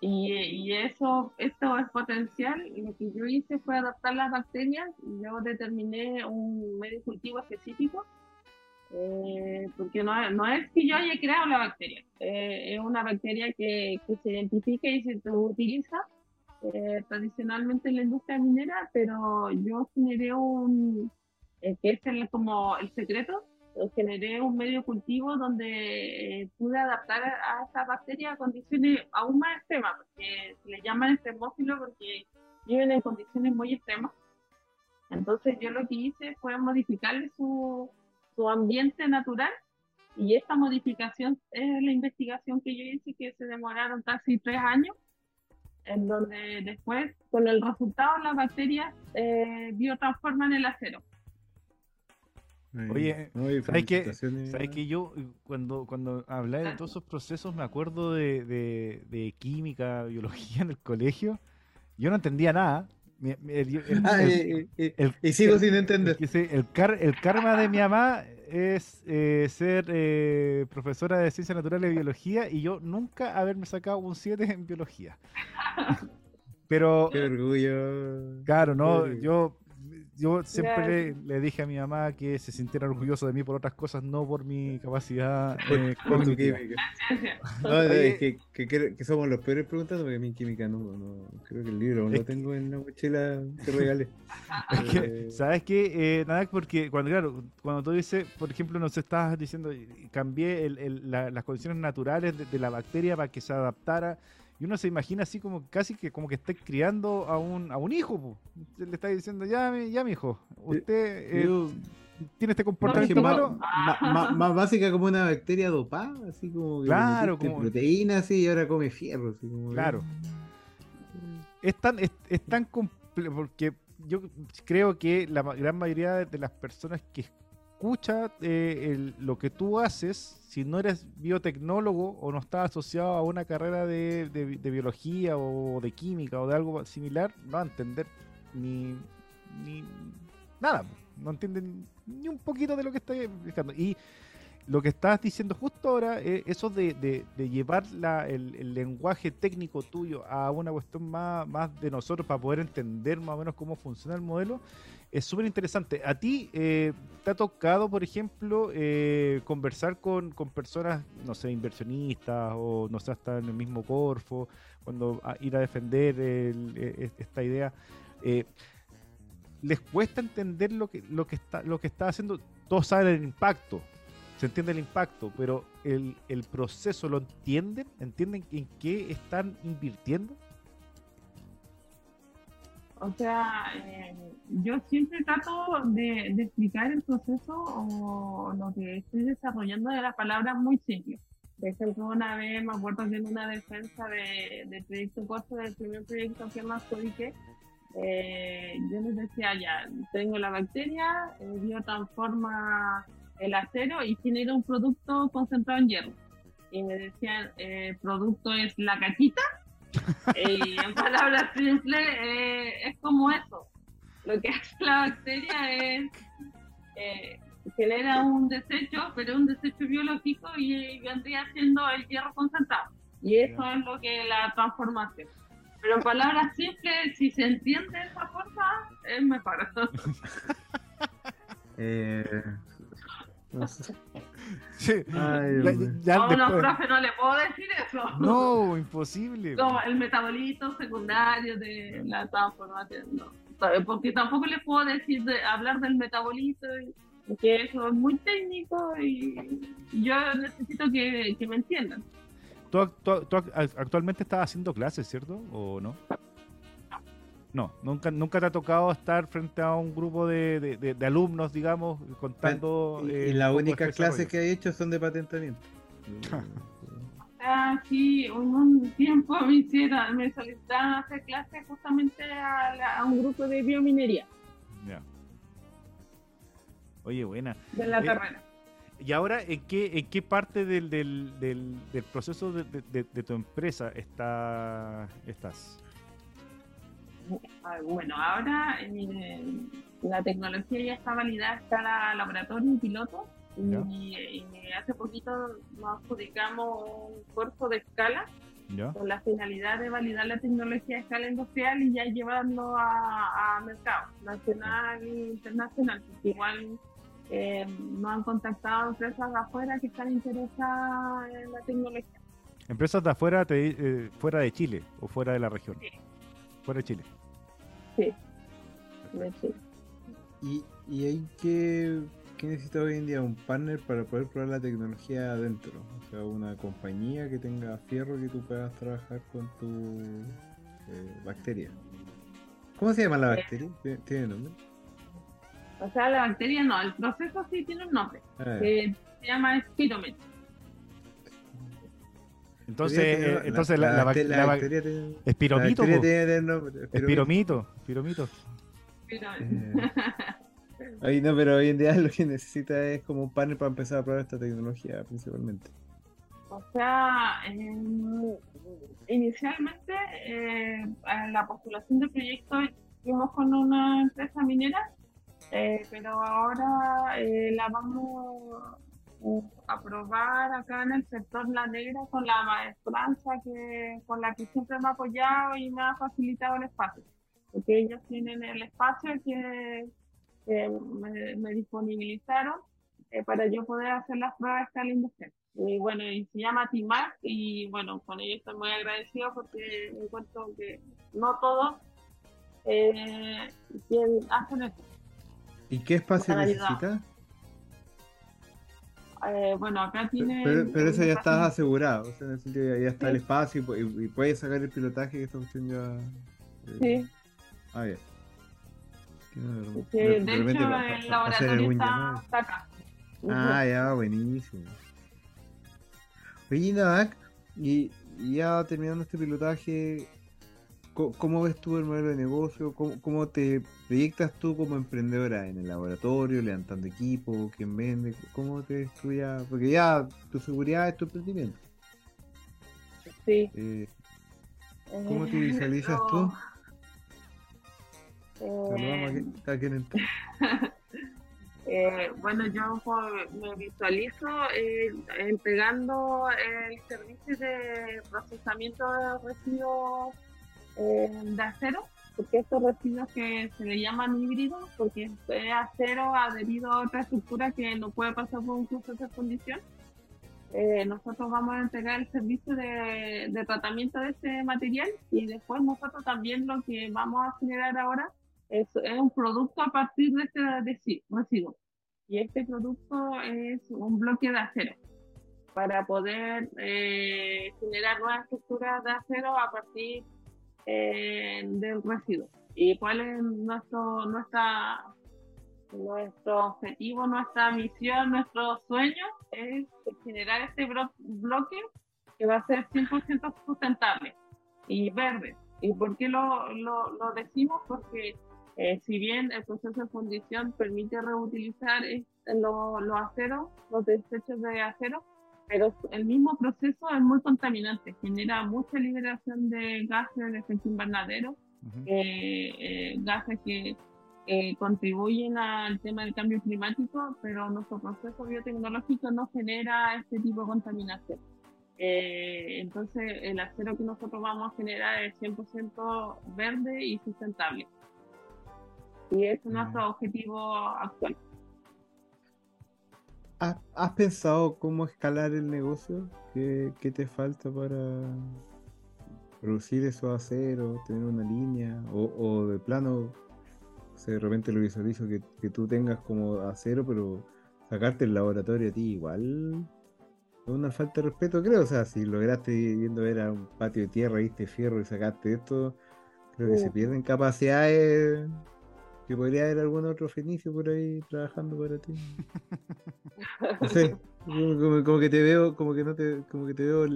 Y, y, eso, esto es potencial. Lo que yo hice fue adaptar las bacterias y yo determiné un medio cultivo específico. Eh, porque no, no, es que yo haya creado la bacteria, eh, es una bacteria que, que, se identifica y se utiliza eh, tradicionalmente en la industria minera, pero yo generé un, que es como el secreto, generé un medio cultivo donde eh, pude adaptar a esta bacteria a condiciones aún más extremas, porque se le llaman extremófilos porque viven en condiciones muy extremas. Entonces yo lo que hice fue modificarle su, su ambiente natural y esta modificación es la investigación que yo hice que se demoraron casi tres años, en donde después con el resultado las bacterias eh, biotransforman el acero. Oye, ¿sabes que, que yo cuando, cuando hablé de todos esos procesos me acuerdo de, de, química, biología en el colegio? Yo no entendía nada. Y sigo sin entender. El, el, karma de mi mamá es eh, ser eh, profesora de ciencias naturales y biología y yo nunca haberme sacado un 7 en biología. <laughs> Pero. Qué orgullo. Claro, no, yo yo siempre le, dije a mi mamá que se sintiera orgulloso de mí por otras cosas, no por mi capacidad <laughs> eh, cognitiva. <laughs> No, es que, que, somos los peores preguntando porque a mí química no, no creo que el libro lo tengo en la mochila que regalé. <laughs> Eh, ¿Sabes qué? Eh, nada, porque cuando, claro, cuando tú dices, por ejemplo, nos estabas diciendo, cambié el, el, las condiciones naturales de, de la bacteria para que se adaptara y uno se imagina así como casi que como que está criando a un, a un hijo. Le está diciendo, ya, ya mi hijo, usted eh, tiene este comportamiento malo. Más, básica como una bacteria dopada, así como que claro, como proteína así y ahora come fierro. Así como claro. Es tan, es, tan complejo porque yo creo que la gran mayoría de las personas que escucha eh, lo que tú haces, si no eres biotecnólogo o no estás asociado a una carrera de, biología o de química o de algo similar, no va a entender ni, nada, no entienden ni un poquito de lo que estoy explicando. Y lo que estás diciendo justo ahora, es eso de, llevar el, lenguaje técnico tuyo a una cuestión más de nosotros para poder entender más o menos cómo funciona el modelo, es súper interesante. ¿A ti eh, te ha tocado, por ejemplo, eh, conversar con, personas, no sé, inversionistas o no sé, hasta en el mismo Corfo, cuando ir a defender e, esta idea? Eh, ¿Les cuesta entender lo que, lo que, está, lo que está haciendo? Todos saben el impacto, se entiende el impacto, pero el, el proceso lo entienden, entienden en qué están invirtiendo. O sea, eh, yo siempre trato de, explicar el proceso o lo que estoy desarrollando de las palabras muy simples. De ejemplo, una vez me acuerdo en una defensa de, del proyecto Costo, del primer proyecto que más codique, eh, yo les decía, ya, tengo la bacteria, eh, biotransforma el acero y genera un producto concentrado en hierro. Y me decían, el eh, producto es la cachita <laughs> y en palabras simples, eh, es como eso. Lo que hace la bacteria es eh, genera un desecho, pero un desecho biológico y vendría siendo el hierro concentrado. Y eso es lo que la transformación. Pero en palabras simples, si se entiende de esa forma, es mejor. <laughs> eh, <laughs> Sí. Ay, ya, a unos profe no le puedo decir eso. No, <laughs> imposible. Como el metabolito secundario de la transformación, no. Porque tampoco le puedo decir de, hablar del metabolito, porque eso es muy técnico y yo necesito que, que me entiendan. ¿Tú, tú actualmente estás haciendo clases, ¿cierto? ¿O no? No, nunca, nunca te ha tocado estar frente a un grupo de, de, alumnos, digamos, contando. Y, eh, las únicas clases que he hecho son de patentamiento. <laughs> ah, sí, un tiempo me hicieron, me solicitaron hacer clases justamente a, un grupo de biomminería. Ya. Oye, buena. De la eh, ¿Y ahora en qué, en qué parte del, del, del, del proceso de, de, tu empresa está, estás? Ah, bueno, ahora eh, la tecnología ya está validada en cada laboratorio y piloto. Y, hace poquito nos adjudicamos un curso de escala con la finalidad de validar la tecnología a escala industrial y ya llevarlo a, mercado nacional e internacional. igual eh, nos han contactado empresas de afuera que están interesadas en la tecnología. ¿Empresas de afuera, eh, fuera de Chile o fuera de la región? Sí. Fuera de Chile. Sí, de Chile. ¿Y, y hay que ¿qué necesita hoy en día? Un partner para poder probar la tecnología adentro. O sea, una compañía que tenga fierro que tú puedas trabajar con tu eh, bacteria. ¿Cómo se llama la bacteria? ¿Tiene nombre? O sea, la bacteria no, el proceso sí tiene un nombre. Ah, se llama Spiromet. Entonces, eh, entonces la, bacteria tiene, espiromito. Espiromito. Espiromito. Ahí no, pero hoy en día lo que necesita es como un panel para empezar a probar esta tecnología principalmente. O sea, inicialmente eh, en la postulación del proyecto fuimos con una empresa minera, eh, pero ahora eh, la vamos a probar acá en el sector La Negra con la maestranza que, con la que siempre me ha apoyado y me ha facilitado el espacio. Porque ellos tienen el espacio que me, disponibilizaron eh, para yo poder hacer las pruebas de. Y bueno, y se llama TIMAC y bueno, con ellos estoy muy agradecido porque encuentro que no todos eh, hacen esto. ¿Y qué espacio necesita? Eh, bueno, acá tiene. Pero, eso ya está asegurado, o sea, en el sentido ya, está el espacio y, y, puedes sacar el pilotaje que esta cuestión ya. Eh, sí. Ah, bien de, hecho, el laboratorio está, acá. Ah, ya, buenísimo. Oye, Navac, y, ya terminando este pilotaje, ¿cómo, ves tú el modelo de negocio? ¿Cómo, te proyectas tú como emprendedora en el laboratorio, levantando equipo, quién vende? ¿Cómo te estudia? Porque ya tu seguridad es tu emprendimiento. Sí. Eh, ¿Cómo te visualizas tú? Eh, <laughs> eh, bueno, yo me visualizo eh, entregando el servicio de procesamiento de residuos eh, de acero, porque estos residuos que se le llaman híbridos, porque es acero adherido a otra estructura que no puede pasar por un proceso de fundición. nosotros vamos a entregar el servicio de, de, tratamiento de este material y después nosotros también lo que vamos a generar ahora es, es un producto a partir de este residuo. Y este producto es un bloque de acero para poder eh, generar nuevas estructuras de acero a partir del residuo. ¿Y cuál es nuestro, nuestro objetivo, nuestra misión, nuestro sueño? Es generar este bloque que va a ser 100% sustentable y verde. ¿Y por qué lo, lo, lo decimos? Porque eh, si bien el proceso de fundición permite reutilizar los lo aceros, los desechos de acero, pero el mismo proceso es muy contaminante, genera mucha liberación de gases de efecto invernadero, eh, eh, gases que contribuyen al tema del cambio climático, pero nuestro proceso biotecnológico no genera este tipo de contaminación. entonces, el acero que nosotros vamos a generar es 100% verde y sustentable. Y es nuestro objetivo actual. ¿Has, pensado cómo escalar el negocio? ¿Qué, te falta para producir esos aceros, tener una línea? O, de plano, de repente lo visualizo que, que tú tengas como acero, pero sacarte el laboratorio a ti igual es una falta de respeto, creo. O sea, si lograste yendo a ver a un patio de tierra, viste fierro y sacaste esto, creo que se pierden capacidades que podría haber algún otro fenicio por ahí trabajando para ti. <laughs> No sé, como, que te veo, como que no te, como que te veo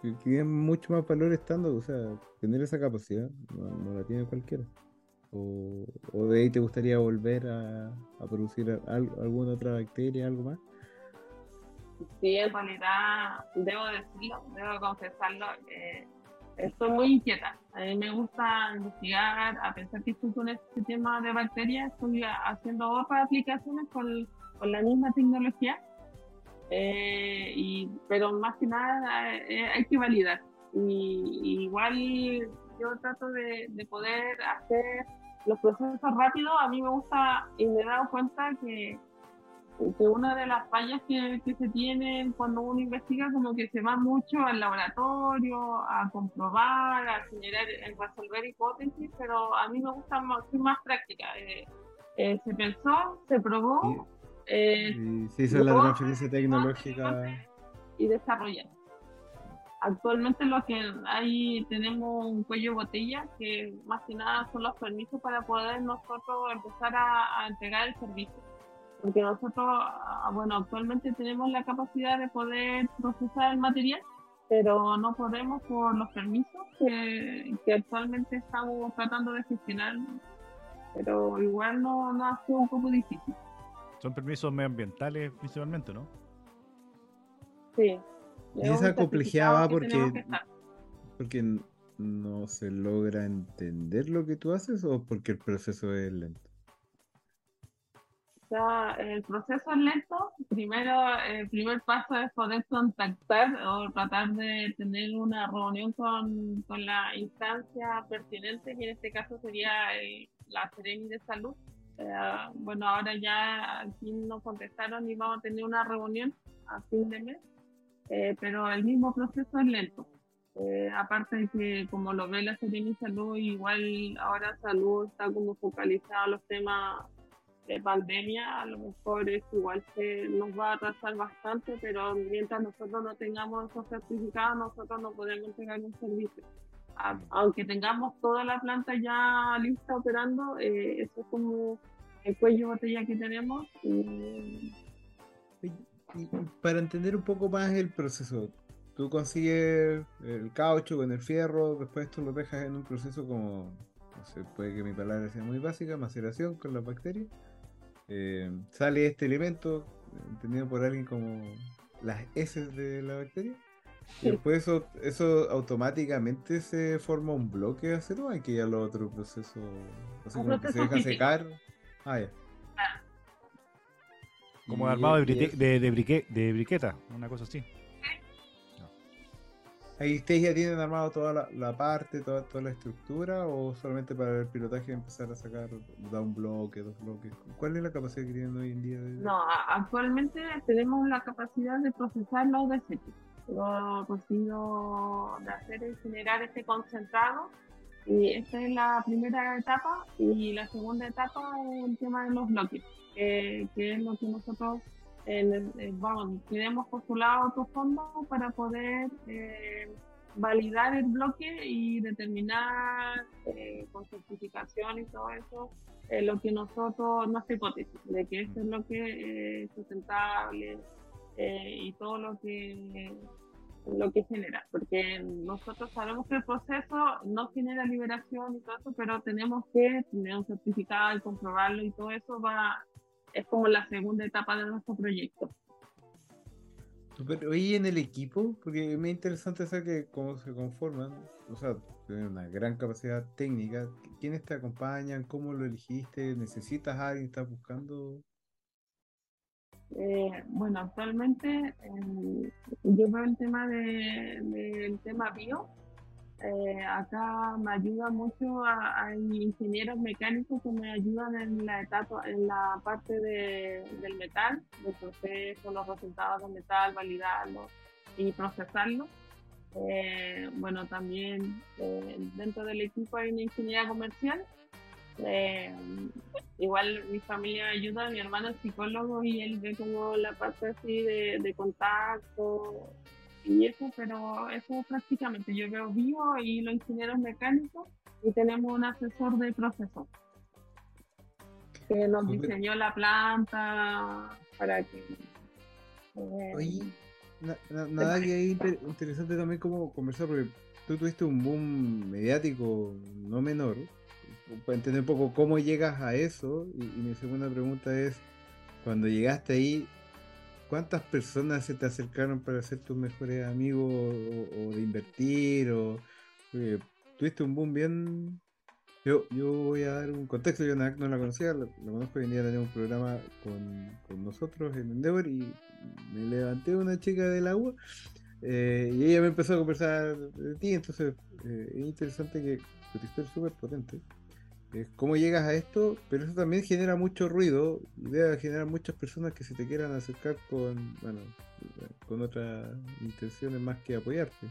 que tiene mucho más valor estando, o sea, tener esa capacidad, no, la tiene cualquiera. O, de ahí te gustaría volver a, producir alguna otra bacteria, algo más. Sí, en realidad, debo decirlo, debo confesarlo, eh, estoy muy inquieta. A mí me gusta investigar, a pesar que estoy con este tema de bacterias, estoy haciendo otras aplicaciones con, con la misma tecnología. Eh, y, pero más que nada eh, hay que validar. Y, igual yo trato de, de, poder hacer los procesos rápidos. A mí me gusta y me he dado cuenta que que una de las fallas que, que, se tienen cuando uno investiga como que se va mucho al laboratorio, a comprobar, a generar, a resolver hipótesis, pero a mí me gusta más, más práctica. Eh, eh, se pensó, se probó. Eh, se hizo la transferencia tecnológica. Y desarrollar. Actualmente lo que hay, tenemos un cuello de botella que más que nada son los permisos para poder nosotros empezar a entregar el servicio porque nosotros, ah, bueno, actualmente tenemos la capacidad de poder procesar el material, pero no podemos por los permisos que, que actualmente estamos tratando de gestionar, pero igual no, no ha sido un poco difícil. Son permisos medioambientales principalmente, ¿no? Sí. Y esa complejidad va porque, porque no se logra entender lo que tú haces o porque el proceso es lento el proceso es lento. Primero, el primer paso es poder contactar o tratar de tener una reunión con, con la instancia pertinente, que en este caso sería la Seremi de Salud. Eh, bueno, ahora ya aquí nos contestaron y vamos a tener una reunión a fin de mes, eh, pero el mismo proceso es lento. Eh, aparte de que como lo ve la Seremi Salud, igual ahora salud está como focalizado los temas de pandemia, a lo mejor es igual que nos va a atrasar bastante, pero mientras nosotros no tengamos esos certificados, nosotros no podemos entregar un servicio. aunque tengamos toda la planta ya lista operando, eh, eso es como el cuello botella que tenemos. Y... para entender un poco más el proceso, tú consigues el caucho con el fierro, después tú lo dejas en un proceso como, sé, puede que mi palabra sea muy básica, maceración con las bacterias eh, sale este elemento, entendido por alguien como las heces de la bacteria. Y después eso, eso automáticamente se forma un bloque de acero, hay que ir al otro proceso, así como que se deja secar. Ah, ya. Como armado de, de, de, de briqueta, una cosa así. ¿Ahí ustedes ya tienen armado toda la, parte, toda, toda, la estructura o solamente para el pilotaje empezar a sacar, da un bloque, dos bloques? ¿Cuál es la capacidad que tienen hoy en día? No, actualmente tenemos la capacidad de procesar los desechos. Lo conseguido de hacer es generar este concentrado y esta es la primera etapa y la segunda etapa es el tema de los bloques, que es lo que nosotros en, vamos, tenemos postulado otro fondo para poder eh, validar el bloque y determinar eh, con certificación y todo eso eh, lo que nosotros, nuestra hipótesis, de que esto es lo que es sustentable y todo lo que lo que genera, porque nosotros sabemos que el proceso no genera liberación y todo eso, pero tenemos que tener un certificado y comprobarlo y todo eso va es como la segunda etapa de nuestro proyecto. Pero en el equipo, porque me interesante saber cómo se conforman, o sea, una gran capacidad técnica. ¿Quiénes te acompañan? ¿Cómo lo elegiste? ¿Necesitas a alguien? ¿Estás buscando? Eh, bueno, actualmente yo veo el tema del de, tema bio eh, acá me ayuda mucho, hay ingenieros mecánicos que me ayudan en la etapa, en la parte de, del metal, del proceso, los resultados del metal, validarlo y procesarlo. Eh, bueno, también eh, dentro del equipo hay una ingeniería comercial. igual mi familia ayuda, mi hermano es psicólogo y él ve como la parte así de, de contacto, y eso, pero eso prácticamente yo veo vivo y los ingenieros mecánicos y tenemos un asesor de proceso que nos diseñó la planta para que... Eh, Oye, <laughs> nada que hay interesante también como conversar, porque tú tuviste un boom mediático no menor, para entender un poco cómo llegas a eso, y mi segunda pregunta es, cuando llegaste ahí, ¿Cuántas personas se te acercaron para ser tus mejores amigos o, de invertir? O, tuviste un boom bien. Yo, yo voy a dar un contexto, yo no, la conocía, la, conozco hoy en día tenemos un programa con, nosotros en Endeavor y me levanté una chica del agua eh, y ella me empezó a conversar de ti, entonces eh, es interesante que, tu historia es súper potente. Cómo llegas a esto, pero eso también genera mucho ruido y debe generar muchas personas que se te quieran acercar con, bueno, con otras intenciones más que apoyarte.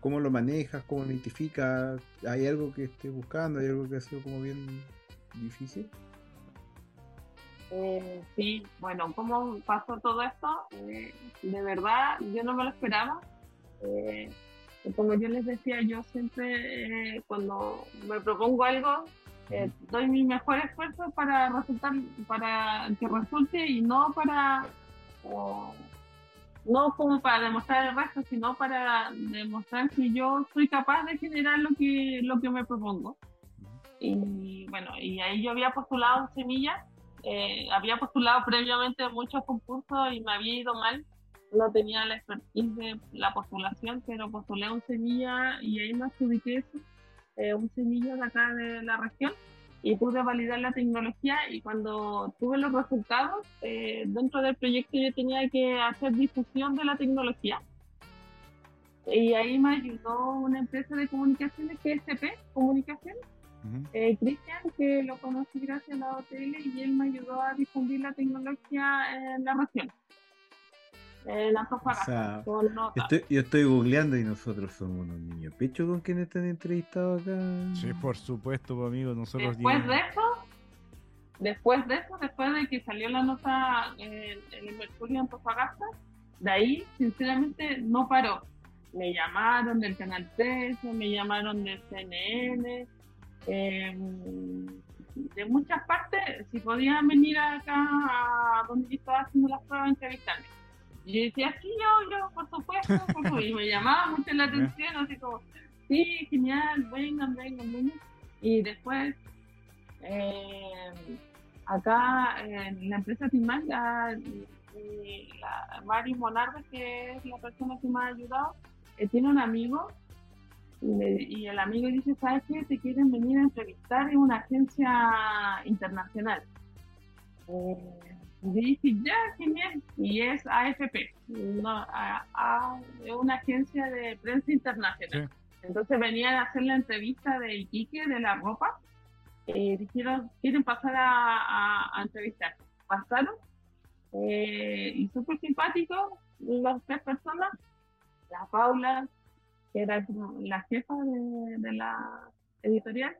¿Cómo lo manejas? ¿Cómo lo identificas? ¿Hay algo que estés buscando? ¿Hay algo que ha sido como bien difícil? Eh, sí, bueno, ¿cómo pasó todo esto? Eh, de verdad, yo no me lo esperaba. Eh, como yo les decía, yo siempre cuando me propongo algo, doy mi mejor esfuerzo para resultar, para que resulte y no para no como para demostrar el resto, sino para demostrar que yo soy capaz de generar lo que, lo que me propongo. Y bueno, y ahí yo había postulado semillas, eh, había postulado previamente muchos concursos y me había ido mal. No tenía la expertise de la postulación, pero postulé un semilla y ahí me adjudiqué eso, eh, un semilla de acá de la región y pude validar la tecnología y cuando tuve los resultados, eh, dentro del proyecto yo tenía que hacer difusión de la tecnología. Y ahí me ayudó una empresa de comunicaciones, GSP Comunicaciones, eh, Cristian, que lo conocí gracias a la OTL y él me ayudó a difundir la tecnología en la región la estoy, yo estoy googleando y nosotros somos unos niños pecho con quienes están entrevistados acá. Sí, por supuesto, pues, amigos, nosotros Después de eso, después de eso, después de que salió la nota en, el Mercurio Antofagasta, de ahí, sinceramente, no paró. Me llamaron del Canal 13, me llamaron del CNN, em, de muchas partes, si podían venir acá a donde yo estaba haciendo las pruebas, entrevistarme y yo decía, sí, yo, yo, por supuesto, y me llamaba mucho la atención, así como, sí, genial, vengan, vengan, vengan. Y después, eh, acá en la empresa Timanga, la Mari Monarde, que es la persona que me ha ayudado, eh, tiene un amigo y, el amigo dice, ¿sabes qué? Te quieren venir a entrevistar en una agencia internacional. Eh, dije, ya, genial. Y es AFP, una agencia de prensa internacional. Entonces venían a hacer la entrevista de Iquique, de la ropa. y dijeron, quieren pasar a, entrevistar. Pasaron. Eh, y súper simpático, las tres personas. La Paula, que era la jefa de la editorial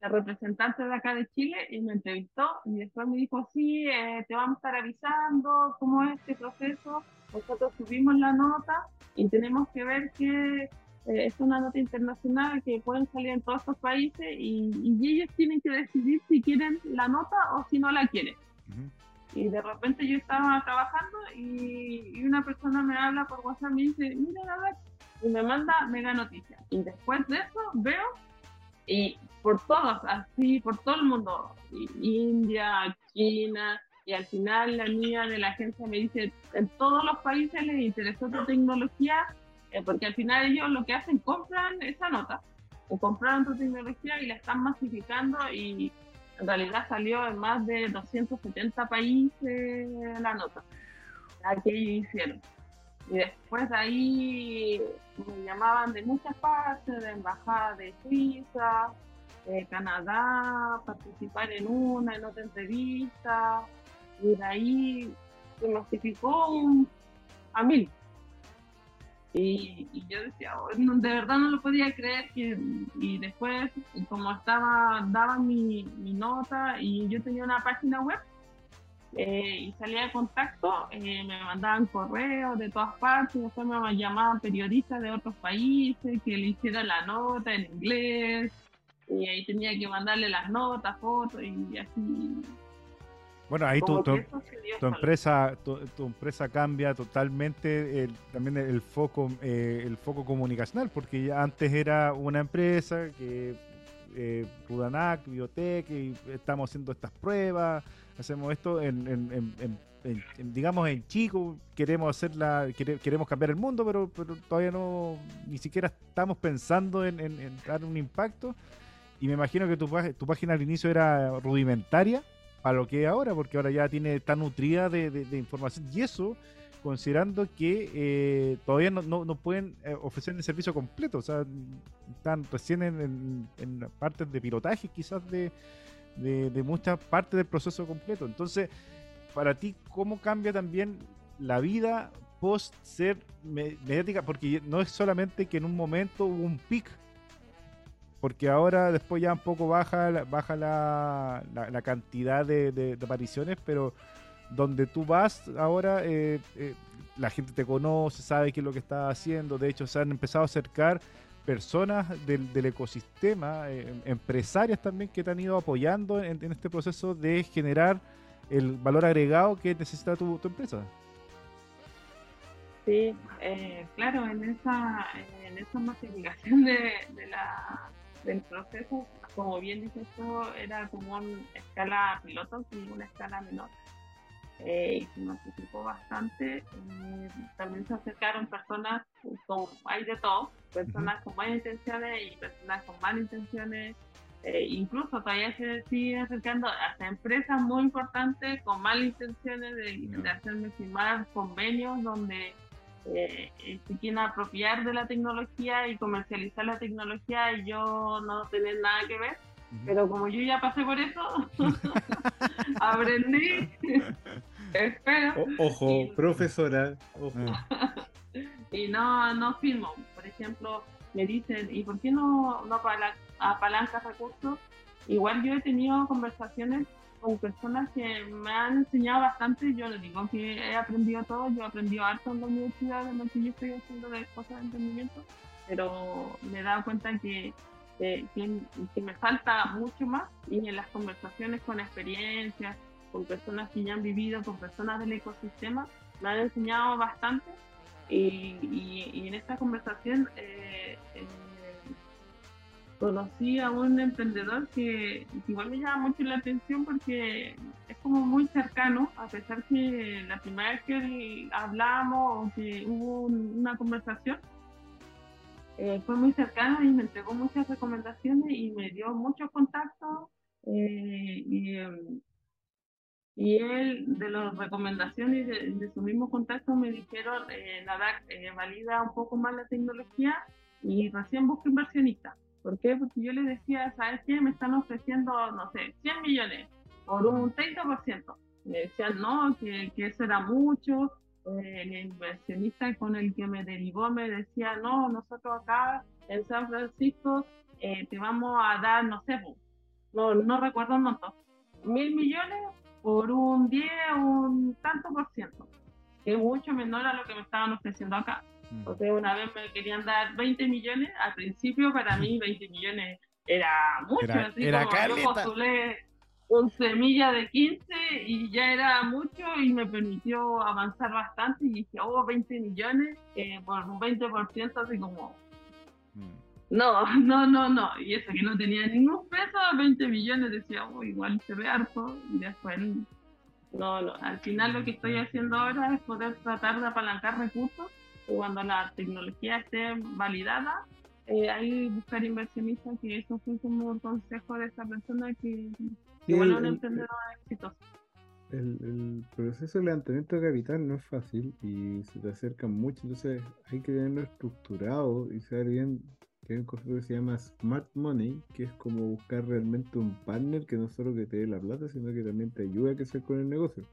la representante de acá de Chile y me entrevistó y después me dijo, sí, eh, te vamos a estar avisando cómo es este proceso. Nosotros subimos la nota y tenemos que ver que eh, es una nota internacional que pueden salir en todos estos países y, ellos tienen que decidir si quieren la nota o si no la quieren. Y de repente yo estaba trabajando y, una persona me habla por WhatsApp y me dice, mira, a ver, y me manda mega noticia. Y después de eso veo y por todos, así, por todo el mundo, India, China, y al final la niña de la agencia me dice, en todos los países les interesó tu tecnología, eh, porque al final ellos lo que hacen, compran esa nota, o compraron tu tecnología y la están masificando y en realidad salió en más de 270 países la nota, la que ellos hicieron. Y después de ahí me llamaban de muchas partes, de embajada de Suiza, de Canadá, participar en una, en otra entrevista, y de ahí se notificó a mil. Y, yo decía, oh, de verdad no lo podía creer. Que, y después, como estaba, daba mi nota y yo tenía una página web, eh, y salía de contacto, eh, me mandaban correos de todas partes, después me llamaban periodistas de otros países que le hicieran la nota en inglés, y ahí tenía que mandarle las notas, fotos y así. Bueno, ahí tu, tu, empresa tu, empresa cambia totalmente el, también el foco eh, el foco comunicacional porque ya antes era una empresa que eh, Rudanac, Biotech, y estamos haciendo estas pruebas, hacemos esto en, digamos en chico, queremos hacerla, queremos cambiar el mundo, pero, pero todavía no, ni siquiera estamos pensando en, dar un impacto. Y me imagino que tu, tu página al inicio era rudimentaria a lo que es ahora, porque ahora ya tiene tan nutrida de, información. Y eso considerando que eh, todavía no, no, pueden eh, ofrecer el servicio completo, o sea, están recién en, en, partes de pilotaje quizás de, de, muchas partes del proceso completo. Entonces, para ti, ¿cómo cambia también la vida post ser mediática? Porque no es solamente que en un momento hubo un pic porque ahora después ya un poco baja, baja la, la, cantidad de, apariciones, pero donde tú vas ahora, eh, eh, la gente te conoce, sabe qué es lo que estás haciendo, de hecho se han empezado a acercar personas del, del ecosistema, eh, empresarias también que te han ido apoyando en, este proceso de generar el valor agregado que necesita tu, tu empresa. Sí, claro, en esa, en esa masificación de, de la del proceso, como bien dices tú, era como una escala piloto y una escala menor. Eh, y se participó bastante. Eh, también se acercaron personas, con, hay de todo, personas con buenas intenciones y personas con malas intenciones. Eh, incluso todavía se sigue acercando hasta empresas muy importantes con malas intenciones de, de hacerme firmar convenios donde eh, se quieren apropiar de la tecnología y comercializar la tecnología y yo no tener nada que ver. Pero como yo ya pasé por eso, <laughs> aprendí, <laughs> espero. ojo, profesora, <laughs> y no, no firmo. Por ejemplo, me dicen, ¿y por qué no, no apalancas recursos? Igual yo he tenido conversaciones con personas que me han enseñado bastante. Yo les digo que he aprendido todo, yo he aprendido harto en la universidad, en lo que yo estoy haciendo de cosas de entendimiento, pero me he dado cuenta que, que, que, me falta mucho más y en las conversaciones con experiencias, con personas que ya han vivido, con personas del ecosistema, me han enseñado bastante y, y, en esta conversación eh, eh, conocí a un emprendedor que, igual me llama mucho la atención porque es como muy cercano, a pesar que la primera vez que hablamos o que hubo una conversación, eh, fue muy cercano y me entregó muchas recomendaciones y me dio muchos contactos. Eh, y, em, y él, de las recomendaciones de, de su mismo contacto, me dijeron, eh, nada, eh, valida un poco más la tecnología y recién busca inversionistas. ¿Por qué? Porque yo le decía, ¿sabes qué? Me están ofreciendo, no sé, 100 millones por un 30%. Me decían, no, que, que eso era mucho. Eh, el inversionista con el que me derivó me decía, no, nosotros acá en San Francisco eh, te vamos a dar, no sé, no, no recuerdo un montón, mil millones por un 10, un tanto por ciento, que es mucho menor a lo que me estaban ofreciendo acá. O sea, una vez me querían dar 20 millones, al principio para mí 20 millones era mucho, era, así era como yo postulé un semilla de 15 y ya era mucho y me permitió avanzar bastante y dije, oh, 20 millones eh, por un 20%, así como... Mm. No, <laughs> no, no, no. Y eso que no tenía ningún peso, 20 millones, decía, oh, igual se ve harto. Y después, no, no. Al final lo que estoy haciendo ahora es poder tratar de apalancar recursos cuando la tecnología esté validada, eh, ahí buscar inversionistas, que eso fue como un consejo de esa persona que, sí, un emprendedor exitoso. El, el, proceso de levantamiento de capital no es fácil y se te acercan mucho, entonces hay que tenerlo estructurado y saber bien que hay un concepto que se llama Smart Money, que es como buscar realmente un partner que no solo que te dé la plata, sino que también te ayude a crecer con el negocio.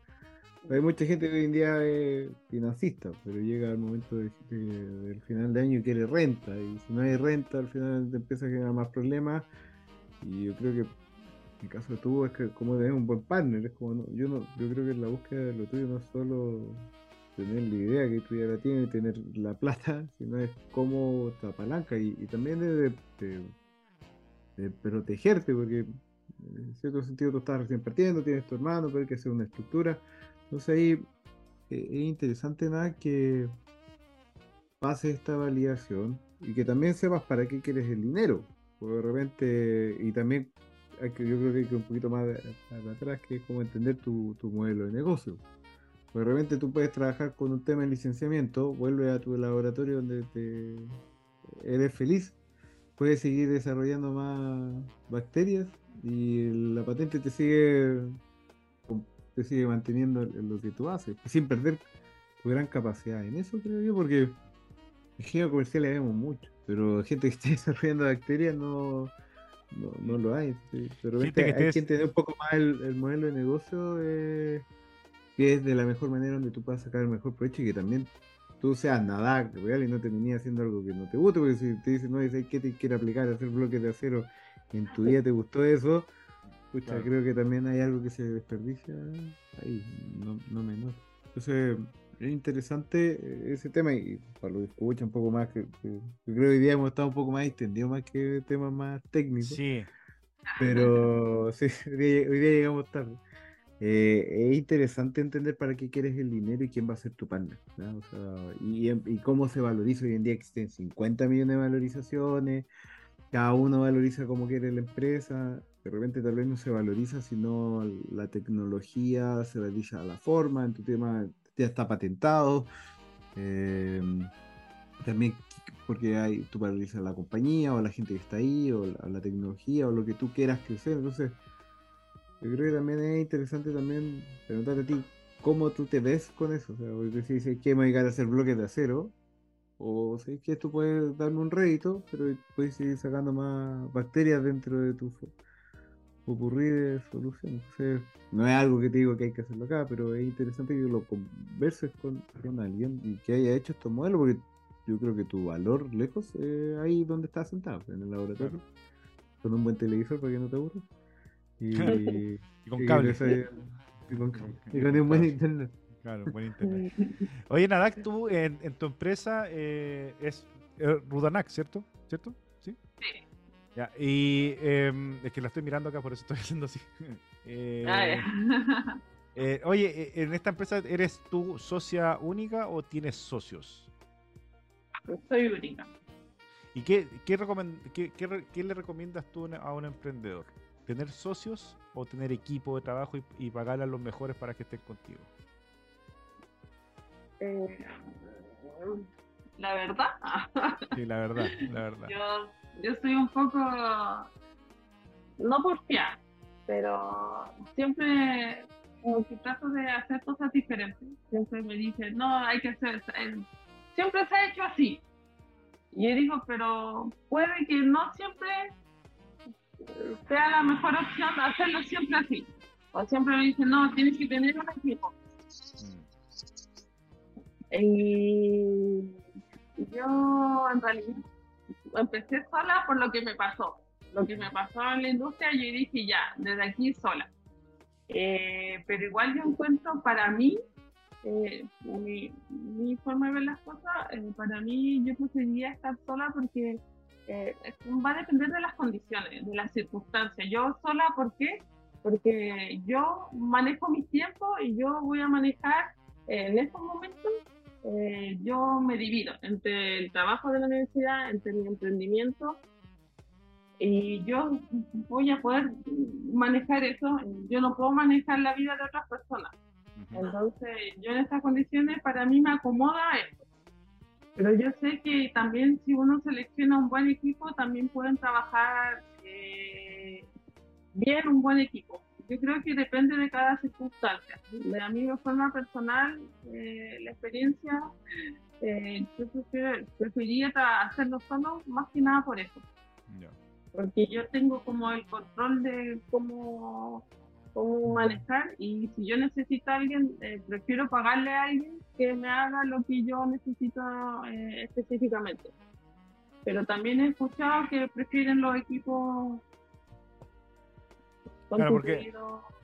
Hay mucha gente que hoy en día es financista, pero llega al momento del final de año y quiere renta. Y si no hay renta, al final te empieza a generar más problemas. Y yo creo que el caso de tú es que como tener un buen partner, es como yo no, yo creo que la búsqueda de lo tuyo no es solo tener la idea que tú ya la tienes, tener la plata, <laughs> sino es cómo te apalanca y, también de, de, protegerte, porque en cierto sentido tú estás recién partiendo, tienes tu hermano, pero hay que hacer una estructura entonces ahí eh, es interesante nada que pase esta validación y que también sepas para qué quieres el dinero. Porque de repente, y también yo creo que hay que un poquito más atrás, que es como entender tu modelo de negocio. Porque de repente tú puedes trabajar con un tema de licenciamiento, vuelves a tu laboratorio donde te eres feliz, puedes seguir desarrollando más bacterias y la patente te sigue te sigue manteniendo en lo que tú haces, sin perder tu gran capacidad en eso, creo yo, porque ingenieros comerciales vemos mucho, pero gente que esté <laughs> desarrollando bacterias no, no, lo hay. Pero hay que entender un poco más el, modelo de negocio, eh, que es de la mejor manera donde tú puedas sacar el mejor provecho y que también tú seas nada real y no te venía haciendo algo que no te guste, porque si te dicen, no, dices que te quiere aplicar, hacer bloques de acero, en tu día te gustó eso, pucha, creo que también hay algo que se desperdicia ahí, no, no menor. Entonces, es interesante eh, ese tema y para lo que escucha un poco más, que, yo creo que hoy día hemos estado un poco más extendidos más que temas más técnicos. Sí. Pero <laughs> sí, hoy día, llegamos tarde. Eh, es interesante entender para qué quieres el dinero y quién va a ser tu partner. O sea, y, cómo se valoriza. Hoy en día existen 50 millones de valorizaciones, cada uno valoriza como quiere la empresa. De repente tal vez no se valoriza, sino la tecnología, se valoriza la forma, en tu tema ya está patentado. Em, también porque hay, tú valorizas la compañía o la gente que está ahí o la, tecnología o lo que tú quieras crecer. Entonces, yo creo que también es interesante también preguntarte a ti cómo tú te ves con eso. O sea, porque si dices que me voy a llegar a hacer bloques de acero, o si que esto puede darme un rédito, pero puedes seguir sacando más bacterias dentro de tu ocurrir de soluciones. no es algo que te digo que hay que hacerlo acá, pero es interesante que lo converses con, alguien y que haya hecho estos modelos, porque yo creo que tu valor lejos es ahí donde estás sentado, en el laboratorio, con un buen televisor para que no te aburras. <laughs> Y, con cable. Y, con, un buen internet. Claro, buen <laughs> internet. Oye, Nadak, tú en, tu empresa eh, es eh, Rudanac, ¿cierto? ¿Cierto? Sí. Sí. Ya, y em, es que la estoy mirando acá, por eso estoy <laughs> haciendo así. Eh, ah, eh, oye, ¿en esta empresa eres tú socia única o tienes socios? Soy única. ¿Y qué, qué, qué, le recomiendas tú a un emprendedor? ¿Tener socios o tener equipo de trabajo y, y pagarle a los mejores para que estén contigo? la verdad. <laughs> sí, la verdad, la verdad. Yo yo soy un poco, no por fiar, pero siempre como que trato de hacer cosas diferentes. Siempre me dicen, no, hay que hacer, siempre se ha hecho así. Y yo digo, pero puede que no siempre sea la mejor opción hacerlo siempre así. O siempre me dicen, no, tienes que tener un equipo. Mm. Y yo en realidad empecé sola por lo que me pasó. Lo que me pasó en la industria, yo dije ya, desde aquí sola. Eh, pero igual yo encuentro para mí, eh, mi, mi, forma de ver las cosas, eh, para mí yo preferiría estar sola porque va a depender de las condiciones, de las circunstancias. Yo sola, ¿por qué? Porque yo manejo mis tiempos y yo voy a manejar en estos momentos eh, yo me divido entre el trabajo de la universidad, entre mi emprendimiento y yo voy a poder manejar eso. Yo no puedo manejar la vida de otras personas. Entonces, yo en estas condiciones, para mí me acomoda esto. Pero yo sé que también si uno selecciona un buen equipo, también pueden trabajar eh, bien un buen equipo yo creo que depende de cada circunstancia. De a mí de forma personal, eh, la experiencia, eh, yo preferiría hacerlo solo más que nada por eso. Porque yo tengo como el control de cómo, cómo manejar y si yo necesito a alguien, eh, prefiero pagarle a alguien que me haga lo que yo necesito específicamente. Pero también he escuchado que prefieren los equipos Claro, porque,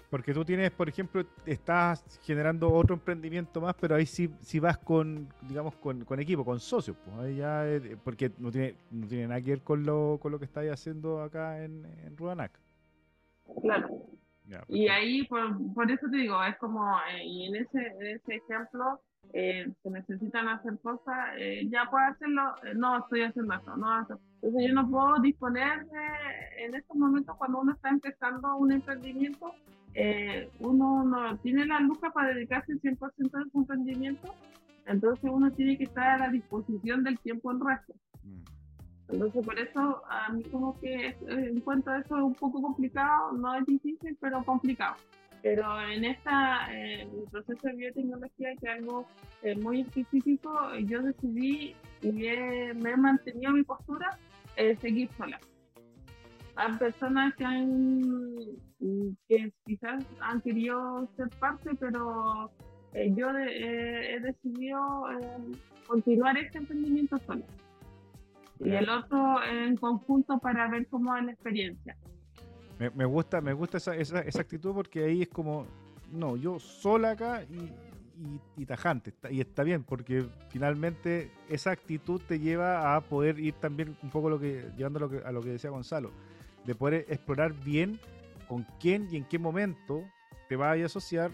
porque tú tienes, por ejemplo, estás generando otro emprendimiento más, pero ahí sí, sí vas con, digamos, con, equipo, con socios, pues ahí ya, porque no tiene, no tiene nada que ver con lo, con lo que estáis haciendo acá en, en Rudanac. Claro. Y ahí, por, por, eso te digo, es como, eh, y en ese, en ese ejemplo, eh, se necesitan hacer cosas, eh, ya puedo hacerlo, no estoy haciendo esto, no Entonces yo no puedo disponer en estos momentos cuando uno está empezando un emprendimiento, eh, uno no tiene la lucha para dedicarse el 100% de su emprendimiento, entonces uno tiene que estar a la disposición del tiempo en resto. Mm. Entonces por eso a mí como que eh, encuentro eso un poco complicado, no es difícil, pero complicado. Pero en el proceso de biotecnología, que es algo eh, muy específico, yo decidí y me he mantenido mi postura, eh, seguir sola. Hay personas que, han, que quizás han querido ser parte, pero yo he decidido continuar este emprendimiento sola. Y el otro en conjunto para ver cómo es la experiencia. Me, gusta, me gusta esa, esa, esa, actitud porque ahí es como, no, yo sola acá y, tajante. Y está bien, porque finalmente esa actitud te lleva a poder ir también un poco lo que, llevando lo que, a lo que decía Gonzalo, de poder explorar bien con quién y en qué momento te vas a asociar,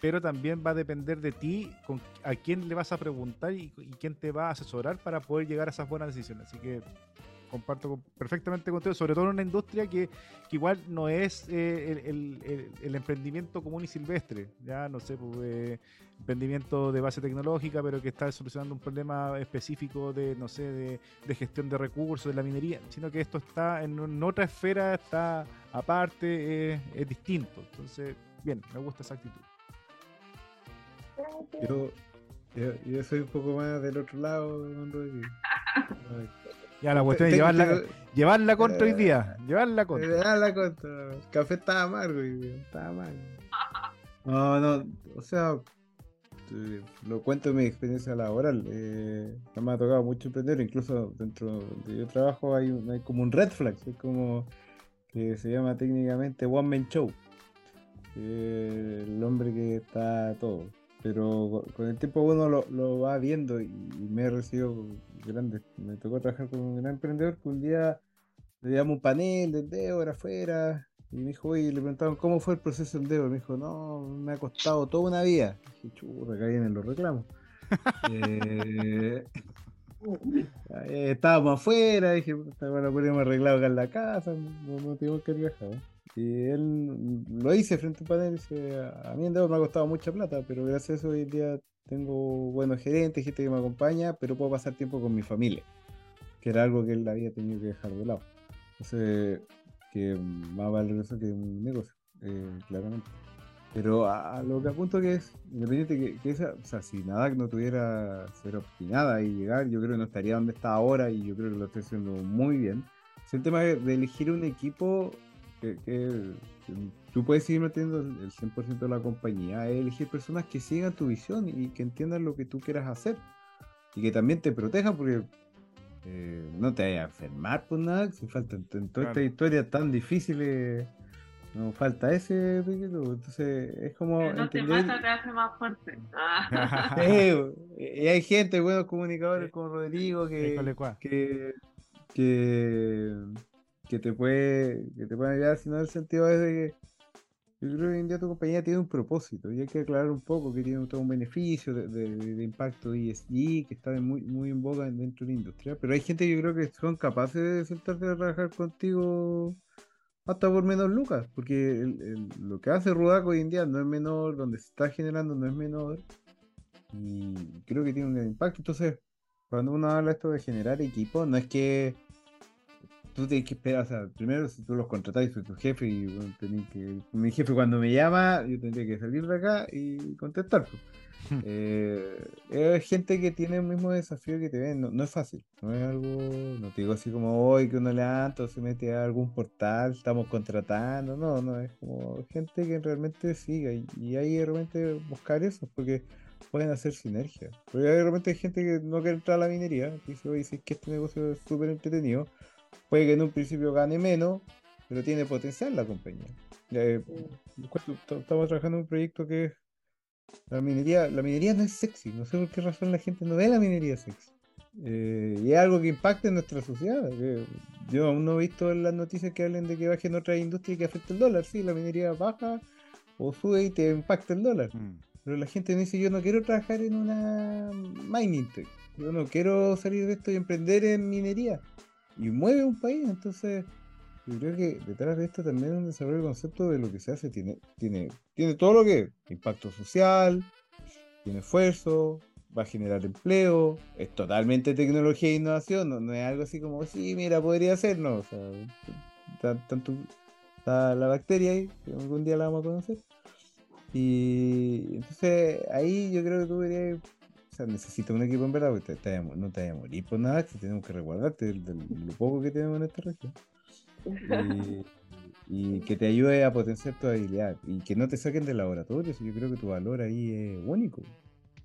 pero también va a depender de ti con a quién le vas a preguntar y, y quién te va a asesorar para poder llegar a esas buenas decisiones. Así que comparto perfectamente contigo, sobre todo en una industria que, igual no es eh, el, emprendimiento común y silvestre, ya no sé, pues, eh, emprendimiento de base tecnológica, pero que está solucionando un problema específico de, no sé, de, gestión de recursos, de la minería, sino que esto está en, otra esfera, está aparte, es distinto. Entonces, bien, me gusta esa actitud. Yo, yo, soy un poco más del otro lado, <laughs> Ya la cuestión es llevarla, llevarla contra hoy día. Llevarla contra. Llevarla contra. El café estaba amargo estaba mal. <laughs> No, no, o sea, lo cuento en mi experiencia laboral. Eh, me ha tocado mucho emprender, incluso dentro de yo trabajo hay, hay como un red flag, es como que se llama técnicamente One Man Show. el hombre que está todo. Pero con el tiempo uno lo, va viendo y, me he recibido grande. Me tocó trabajar con un gran emprendedor que un día le damos un panel de Endeavor afuera y me dijo, oye, le preguntaban cómo fue el proceso de Endeavor. Me dijo, no, me ha costado toda una vida. dije, churra, acá vienen los reclamos. <laughs> <laughs> eh, estábamos afuera, dije, bueno, podríamos arreglar acá en la casa, no, no tuvimos que viajar. Y él lo hice frente a un panel dice, a mí Endeavor me ha costado mucha plata, pero gracias a eso hoy en día tengo buenos gerentes, gente que me acompaña, pero puedo pasar tiempo con mi familia, que era algo que él había tenido que dejar de lado. Entonces, que más vale eso que un negocio, eh, claramente. Pero a, lo que apunto que es, independiente que, que esa, o sea, si nada no tuviera ser obstinada y llegar, yo creo que no estaría donde está ahora y yo creo que lo estoy haciendo muy bien. Es el tema de, elegir un equipo que, que tú puedes seguir metiendo el 100% de la compañía, es elegir personas que sigan tu visión y que entiendan lo que tú quieras hacer y que también te protejan porque eh, no te vayas a enfermar por nada, si falta en, toda esta historia tan difícil eh, no falta ese entonces es como no te mata te hace más fuerte. <laughs> Y hay gente buenos comunicadores como Rodrigo que que, que que te puede que te puede ayudar sino en el sentido es de que yo creo que hoy en día tu compañía tiene un propósito y hay que aclarar un poco que tiene todo un beneficio de, de, impacto ESG que está muy, muy en boga dentro de la industria, pero hay gente que yo creo que son capaces de sentarse a trabajar contigo hasta por menos lucas, porque lo que hace Rudaco hoy en día no es menor, donde se está generando no es menor y creo que tiene un gran impacto. Entonces, cuando uno habla esto de generar equipo, no es que tú tienes que esperar, o sea, primero si tú los contratás y soy tu jefe y bueno, que, mi jefe cuando me llama, yo tendría que salir de acá y contestar. Pues. eh, es gente que tiene el mismo desafío que te ven, no, es fácil, no es algo, no te digo así como hoy que uno levanta o se mete a algún portal, estamos contratando, no, no, es como gente que realmente siga y, y ahí realmente buscar eso, porque pueden hacer sinergia. Porque de repente hay gente que no quiere entrar a la minería, dice, oye, si es que este negocio es súper entretenido, Puede que en un principio gane menos, pero tiene potencial la compañía. Eh, estamos trabajando en un proyecto que es la minería. La minería no es sexy. No sé por qué razón la gente no ve la minería sexy. Eh, y es algo que impacta en nuestra sociedad. yo aún no he visto en las noticias que hablen de que baje en otra industria y que afecte el dólar. Sí, la minería baja o sube y te impacta el dólar. Mm. Pero la gente me dice, yo no quiero trabajar en una mining tech. Yo no quiero salir de esto y emprender en minería. Y mueve un país. Entonces, yo creo que detrás de esto también es un desarrollo del concepto de lo que se hace. Tiene, tiene, tiene todo lo que impacto social, tiene esfuerzo, va a generar empleo, es totalmente tecnología e innovación, no, es algo así como, sí, mira, podría ser, o sea, tanto está la bacteria ahí, que algún día la vamos a conocer. Y entonces ahí yo creo que tú deberías, sea, necesitas un equipo en verdad, porque no te vayas a morir por nada, que tenemos que resguardarte de, lo poco que tenemos en esta región. <laughs> Y, que te ayude a potenciar tu habilidad y que no te saquen del laboratorio, yo creo que tu valor ahí es único.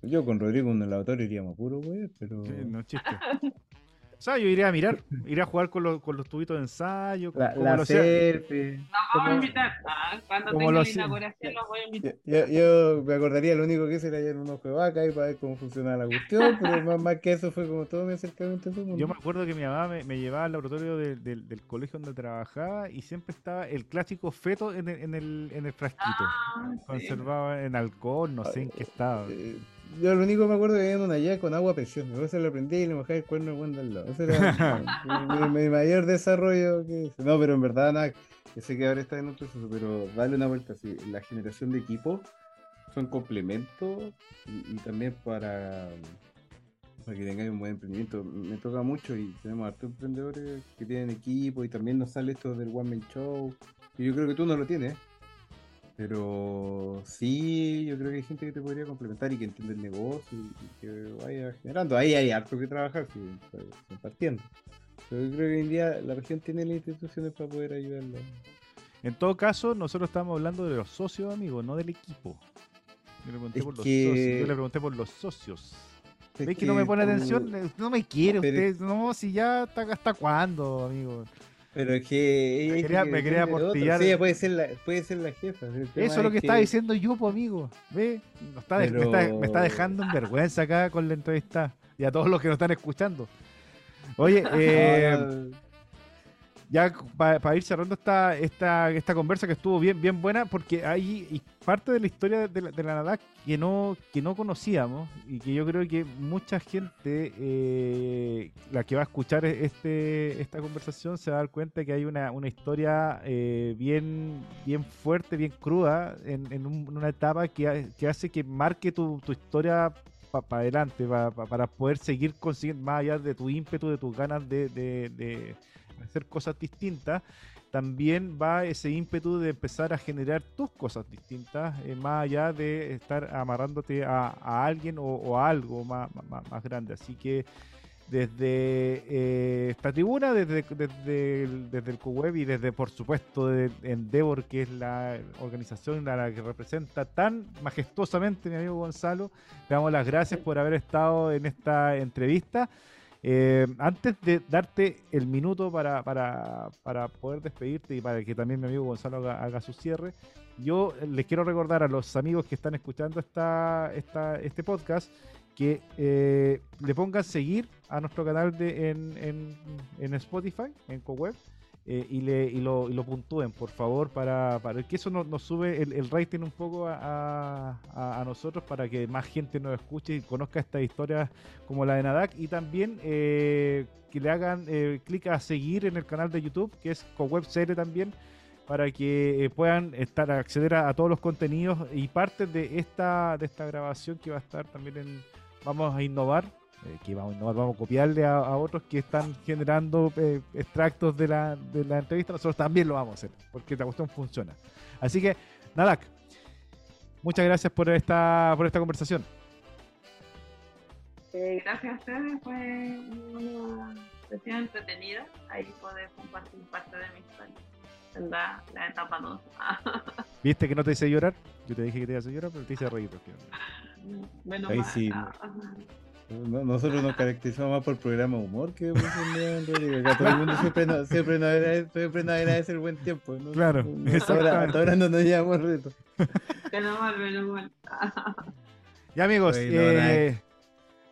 Yo con Rodrigo en el laboratorio iríamos puro, güey, pero. no chiste. <laughs> O sea, yo iría a mirar, <laughs> iría a jugar con los, con los tubitos de ensayo. Como, la, la selfie. No, vamos a invitar. Ah, cuando tenga la inauguración los voy a invitar. Yo, yo, me acordaría, lo único que hice era ir un ojo de vaca y para ver cómo funcionaba la cuestión, pero <laughs> más, que eso fue como todo mi acercamiento a mundo. Yo me acuerdo que mi mamá me, me llevaba al laboratorio de, del colegio donde trabajaba y siempre estaba el clásico feto en el, en el, en el frasquito. Ah, Conservado en alcohol, no sé en qué estado. Eh, yo lo único que me acuerdo que había una llave con agua preciosa. Luego se lo prendí y le mojaba el cuerno al al lado. Ese era mi, mayor desarrollo que. No, pero en verdad, nada. Que sé que ahora está en otro proceso, pero dale una vuelta así. La generación de equipos son complementos y, también para, para que tengáis un buen emprendimiento. Me toca mucho y tenemos hartos emprendedores que tienen equipo y también nos sale esto del One Man Show. Y yo creo que tú no lo tienes. Pero sí, yo creo que hay gente que te podría complementar y que entiende el negocio y, que vaya generando. Ahí hay harto que trabajar, si partiendo. Pero yo creo que hoy en día la región tiene las instituciones para poder ayudarlo. En todo caso, nosotros estamos hablando de los socios, amigos, no del equipo. Yo le pregunté, por, los socios. Yo le pregunté por los socios. ¿Ves que, no me pone atención? No me quiere usted. No, si ya está hasta cuándo, amigo. Pero es que me quería, me quería aportillar. Sí, puede ser la, puede ser la jefa. Eso es lo que, está diciendo pues, amigo. ¿Ve? está, me, está, dejando en vergüenza acá con la entrevista. Y a todos los que nos están escuchando. Oye, <laughs> eh, ya para ir cerrando esta, esta, esta conversa que estuvo bien, bien buena, porque hay parte de la historia de la, de NADAC que no, que no conocíamos y que yo creo que mucha gente, eh, la que va a escuchar este, esta conversación, se va a dar cuenta que hay una, una historia eh, bien, bien fuerte, bien cruda, en, en, una etapa que, que, hace que marque tu, tu historia para adelante, para poder seguir consiguiendo, más allá de tu ímpetu, de tus ganas de hacer cosas distintas, también va ese ímpetu de empezar a generar tus cosas distintas, eh, más allá de estar amarrándote a, alguien o, a algo más, más, grande. Así que desde eh, esta tribuna, desde, desde, el, desde el y desde, por supuesto, de Endeavor, que es la organización a la que representa tan majestuosamente mi amigo Gonzalo, le damos las gracias por haber estado en esta entrevista. Eh, antes de darte el minuto para, para, para, poder despedirte y para que también mi amigo Gonzalo haga, su cierre, yo les quiero recordar a los amigos que están escuchando esta, esta, este podcast que eh, le pongan seguir a nuestro canal de, en, en, en Spotify, en CoWeb eh, y, le, y, lo, y lo puntúen, por favor, para, para que eso nos, sube el, el, rating un poco a, a, nosotros para que más gente nos escuche y conozca estas historias como la de Nadak. Y también eh, que le hagan eh, clic a seguir en el canal de YouTube, que es con webserie también, para que puedan estar acceder a, todos los contenidos y parte de esta, de esta grabación que va a estar también en Vamos a Innovar eh, que vamos, vamos a copiarle a, otros que están generando eh, extractos de la, de la entrevista, nosotros también lo vamos a hacer, porque la cuestión funciona. Así que, Nadak, muchas gracias por esta, por esta conversación. Eh, gracias a ustedes, fue una sesión entretenida. Ahí poder compartir parte de mi historia. En la, etapa 2. <laughs> ¿Viste que no te hice llorar? Yo te dije que te iba a hacer llorar, pero te hice reír. Menos Ahí sí. Nosotros nos caracterizamos más por programa de humor que por todo el mundo siempre nos, siempre nos agradece, siempre agradece el buen tiempo. ¿no? Claro, hasta ahora, no nos llevamos reto. Menos mal, menos mal. Ya amigos, eh,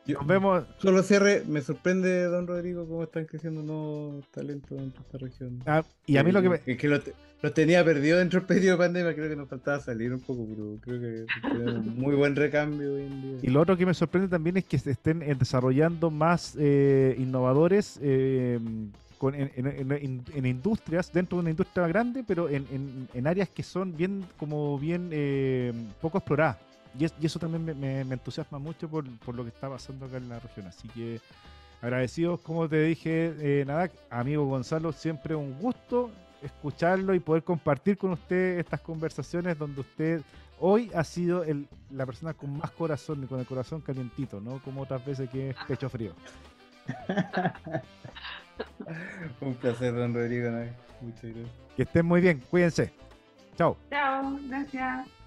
nos vemos. Solo cierre, me sorprende, don Rodrigo, cómo están creciendo nuevos talentos en esta región. Ah, y a mí lo que me... Es que lo, los tenía perdidos dentro del periodo de pandemia, creo que nos faltaba salir un poco, pero creo que un muy buen recambio hoy en día. Y lo otro que me sorprende también es que se estén eh, desarrollando más eh, innovadores eh, con, en, industrias, dentro de una industria grande, pero en, áreas que son bien, como bien eh, poco exploradas. Y, eso también me, entusiasma mucho por, lo que está pasando acá en la región. Así que agradecidos, como te dije, eh, nada, amigo Gonzalo, siempre un gusto escucharlo y poder compartir con usted estas conversaciones donde usted hoy ha sido el, la persona con más corazón y con el corazón calientito, ¿no? Como otras veces que es pecho frío. <laughs> Un placer, don Rodrigo. Muchas gracias. Que estén muy bien, cuídense. Chao. Chao, gracias.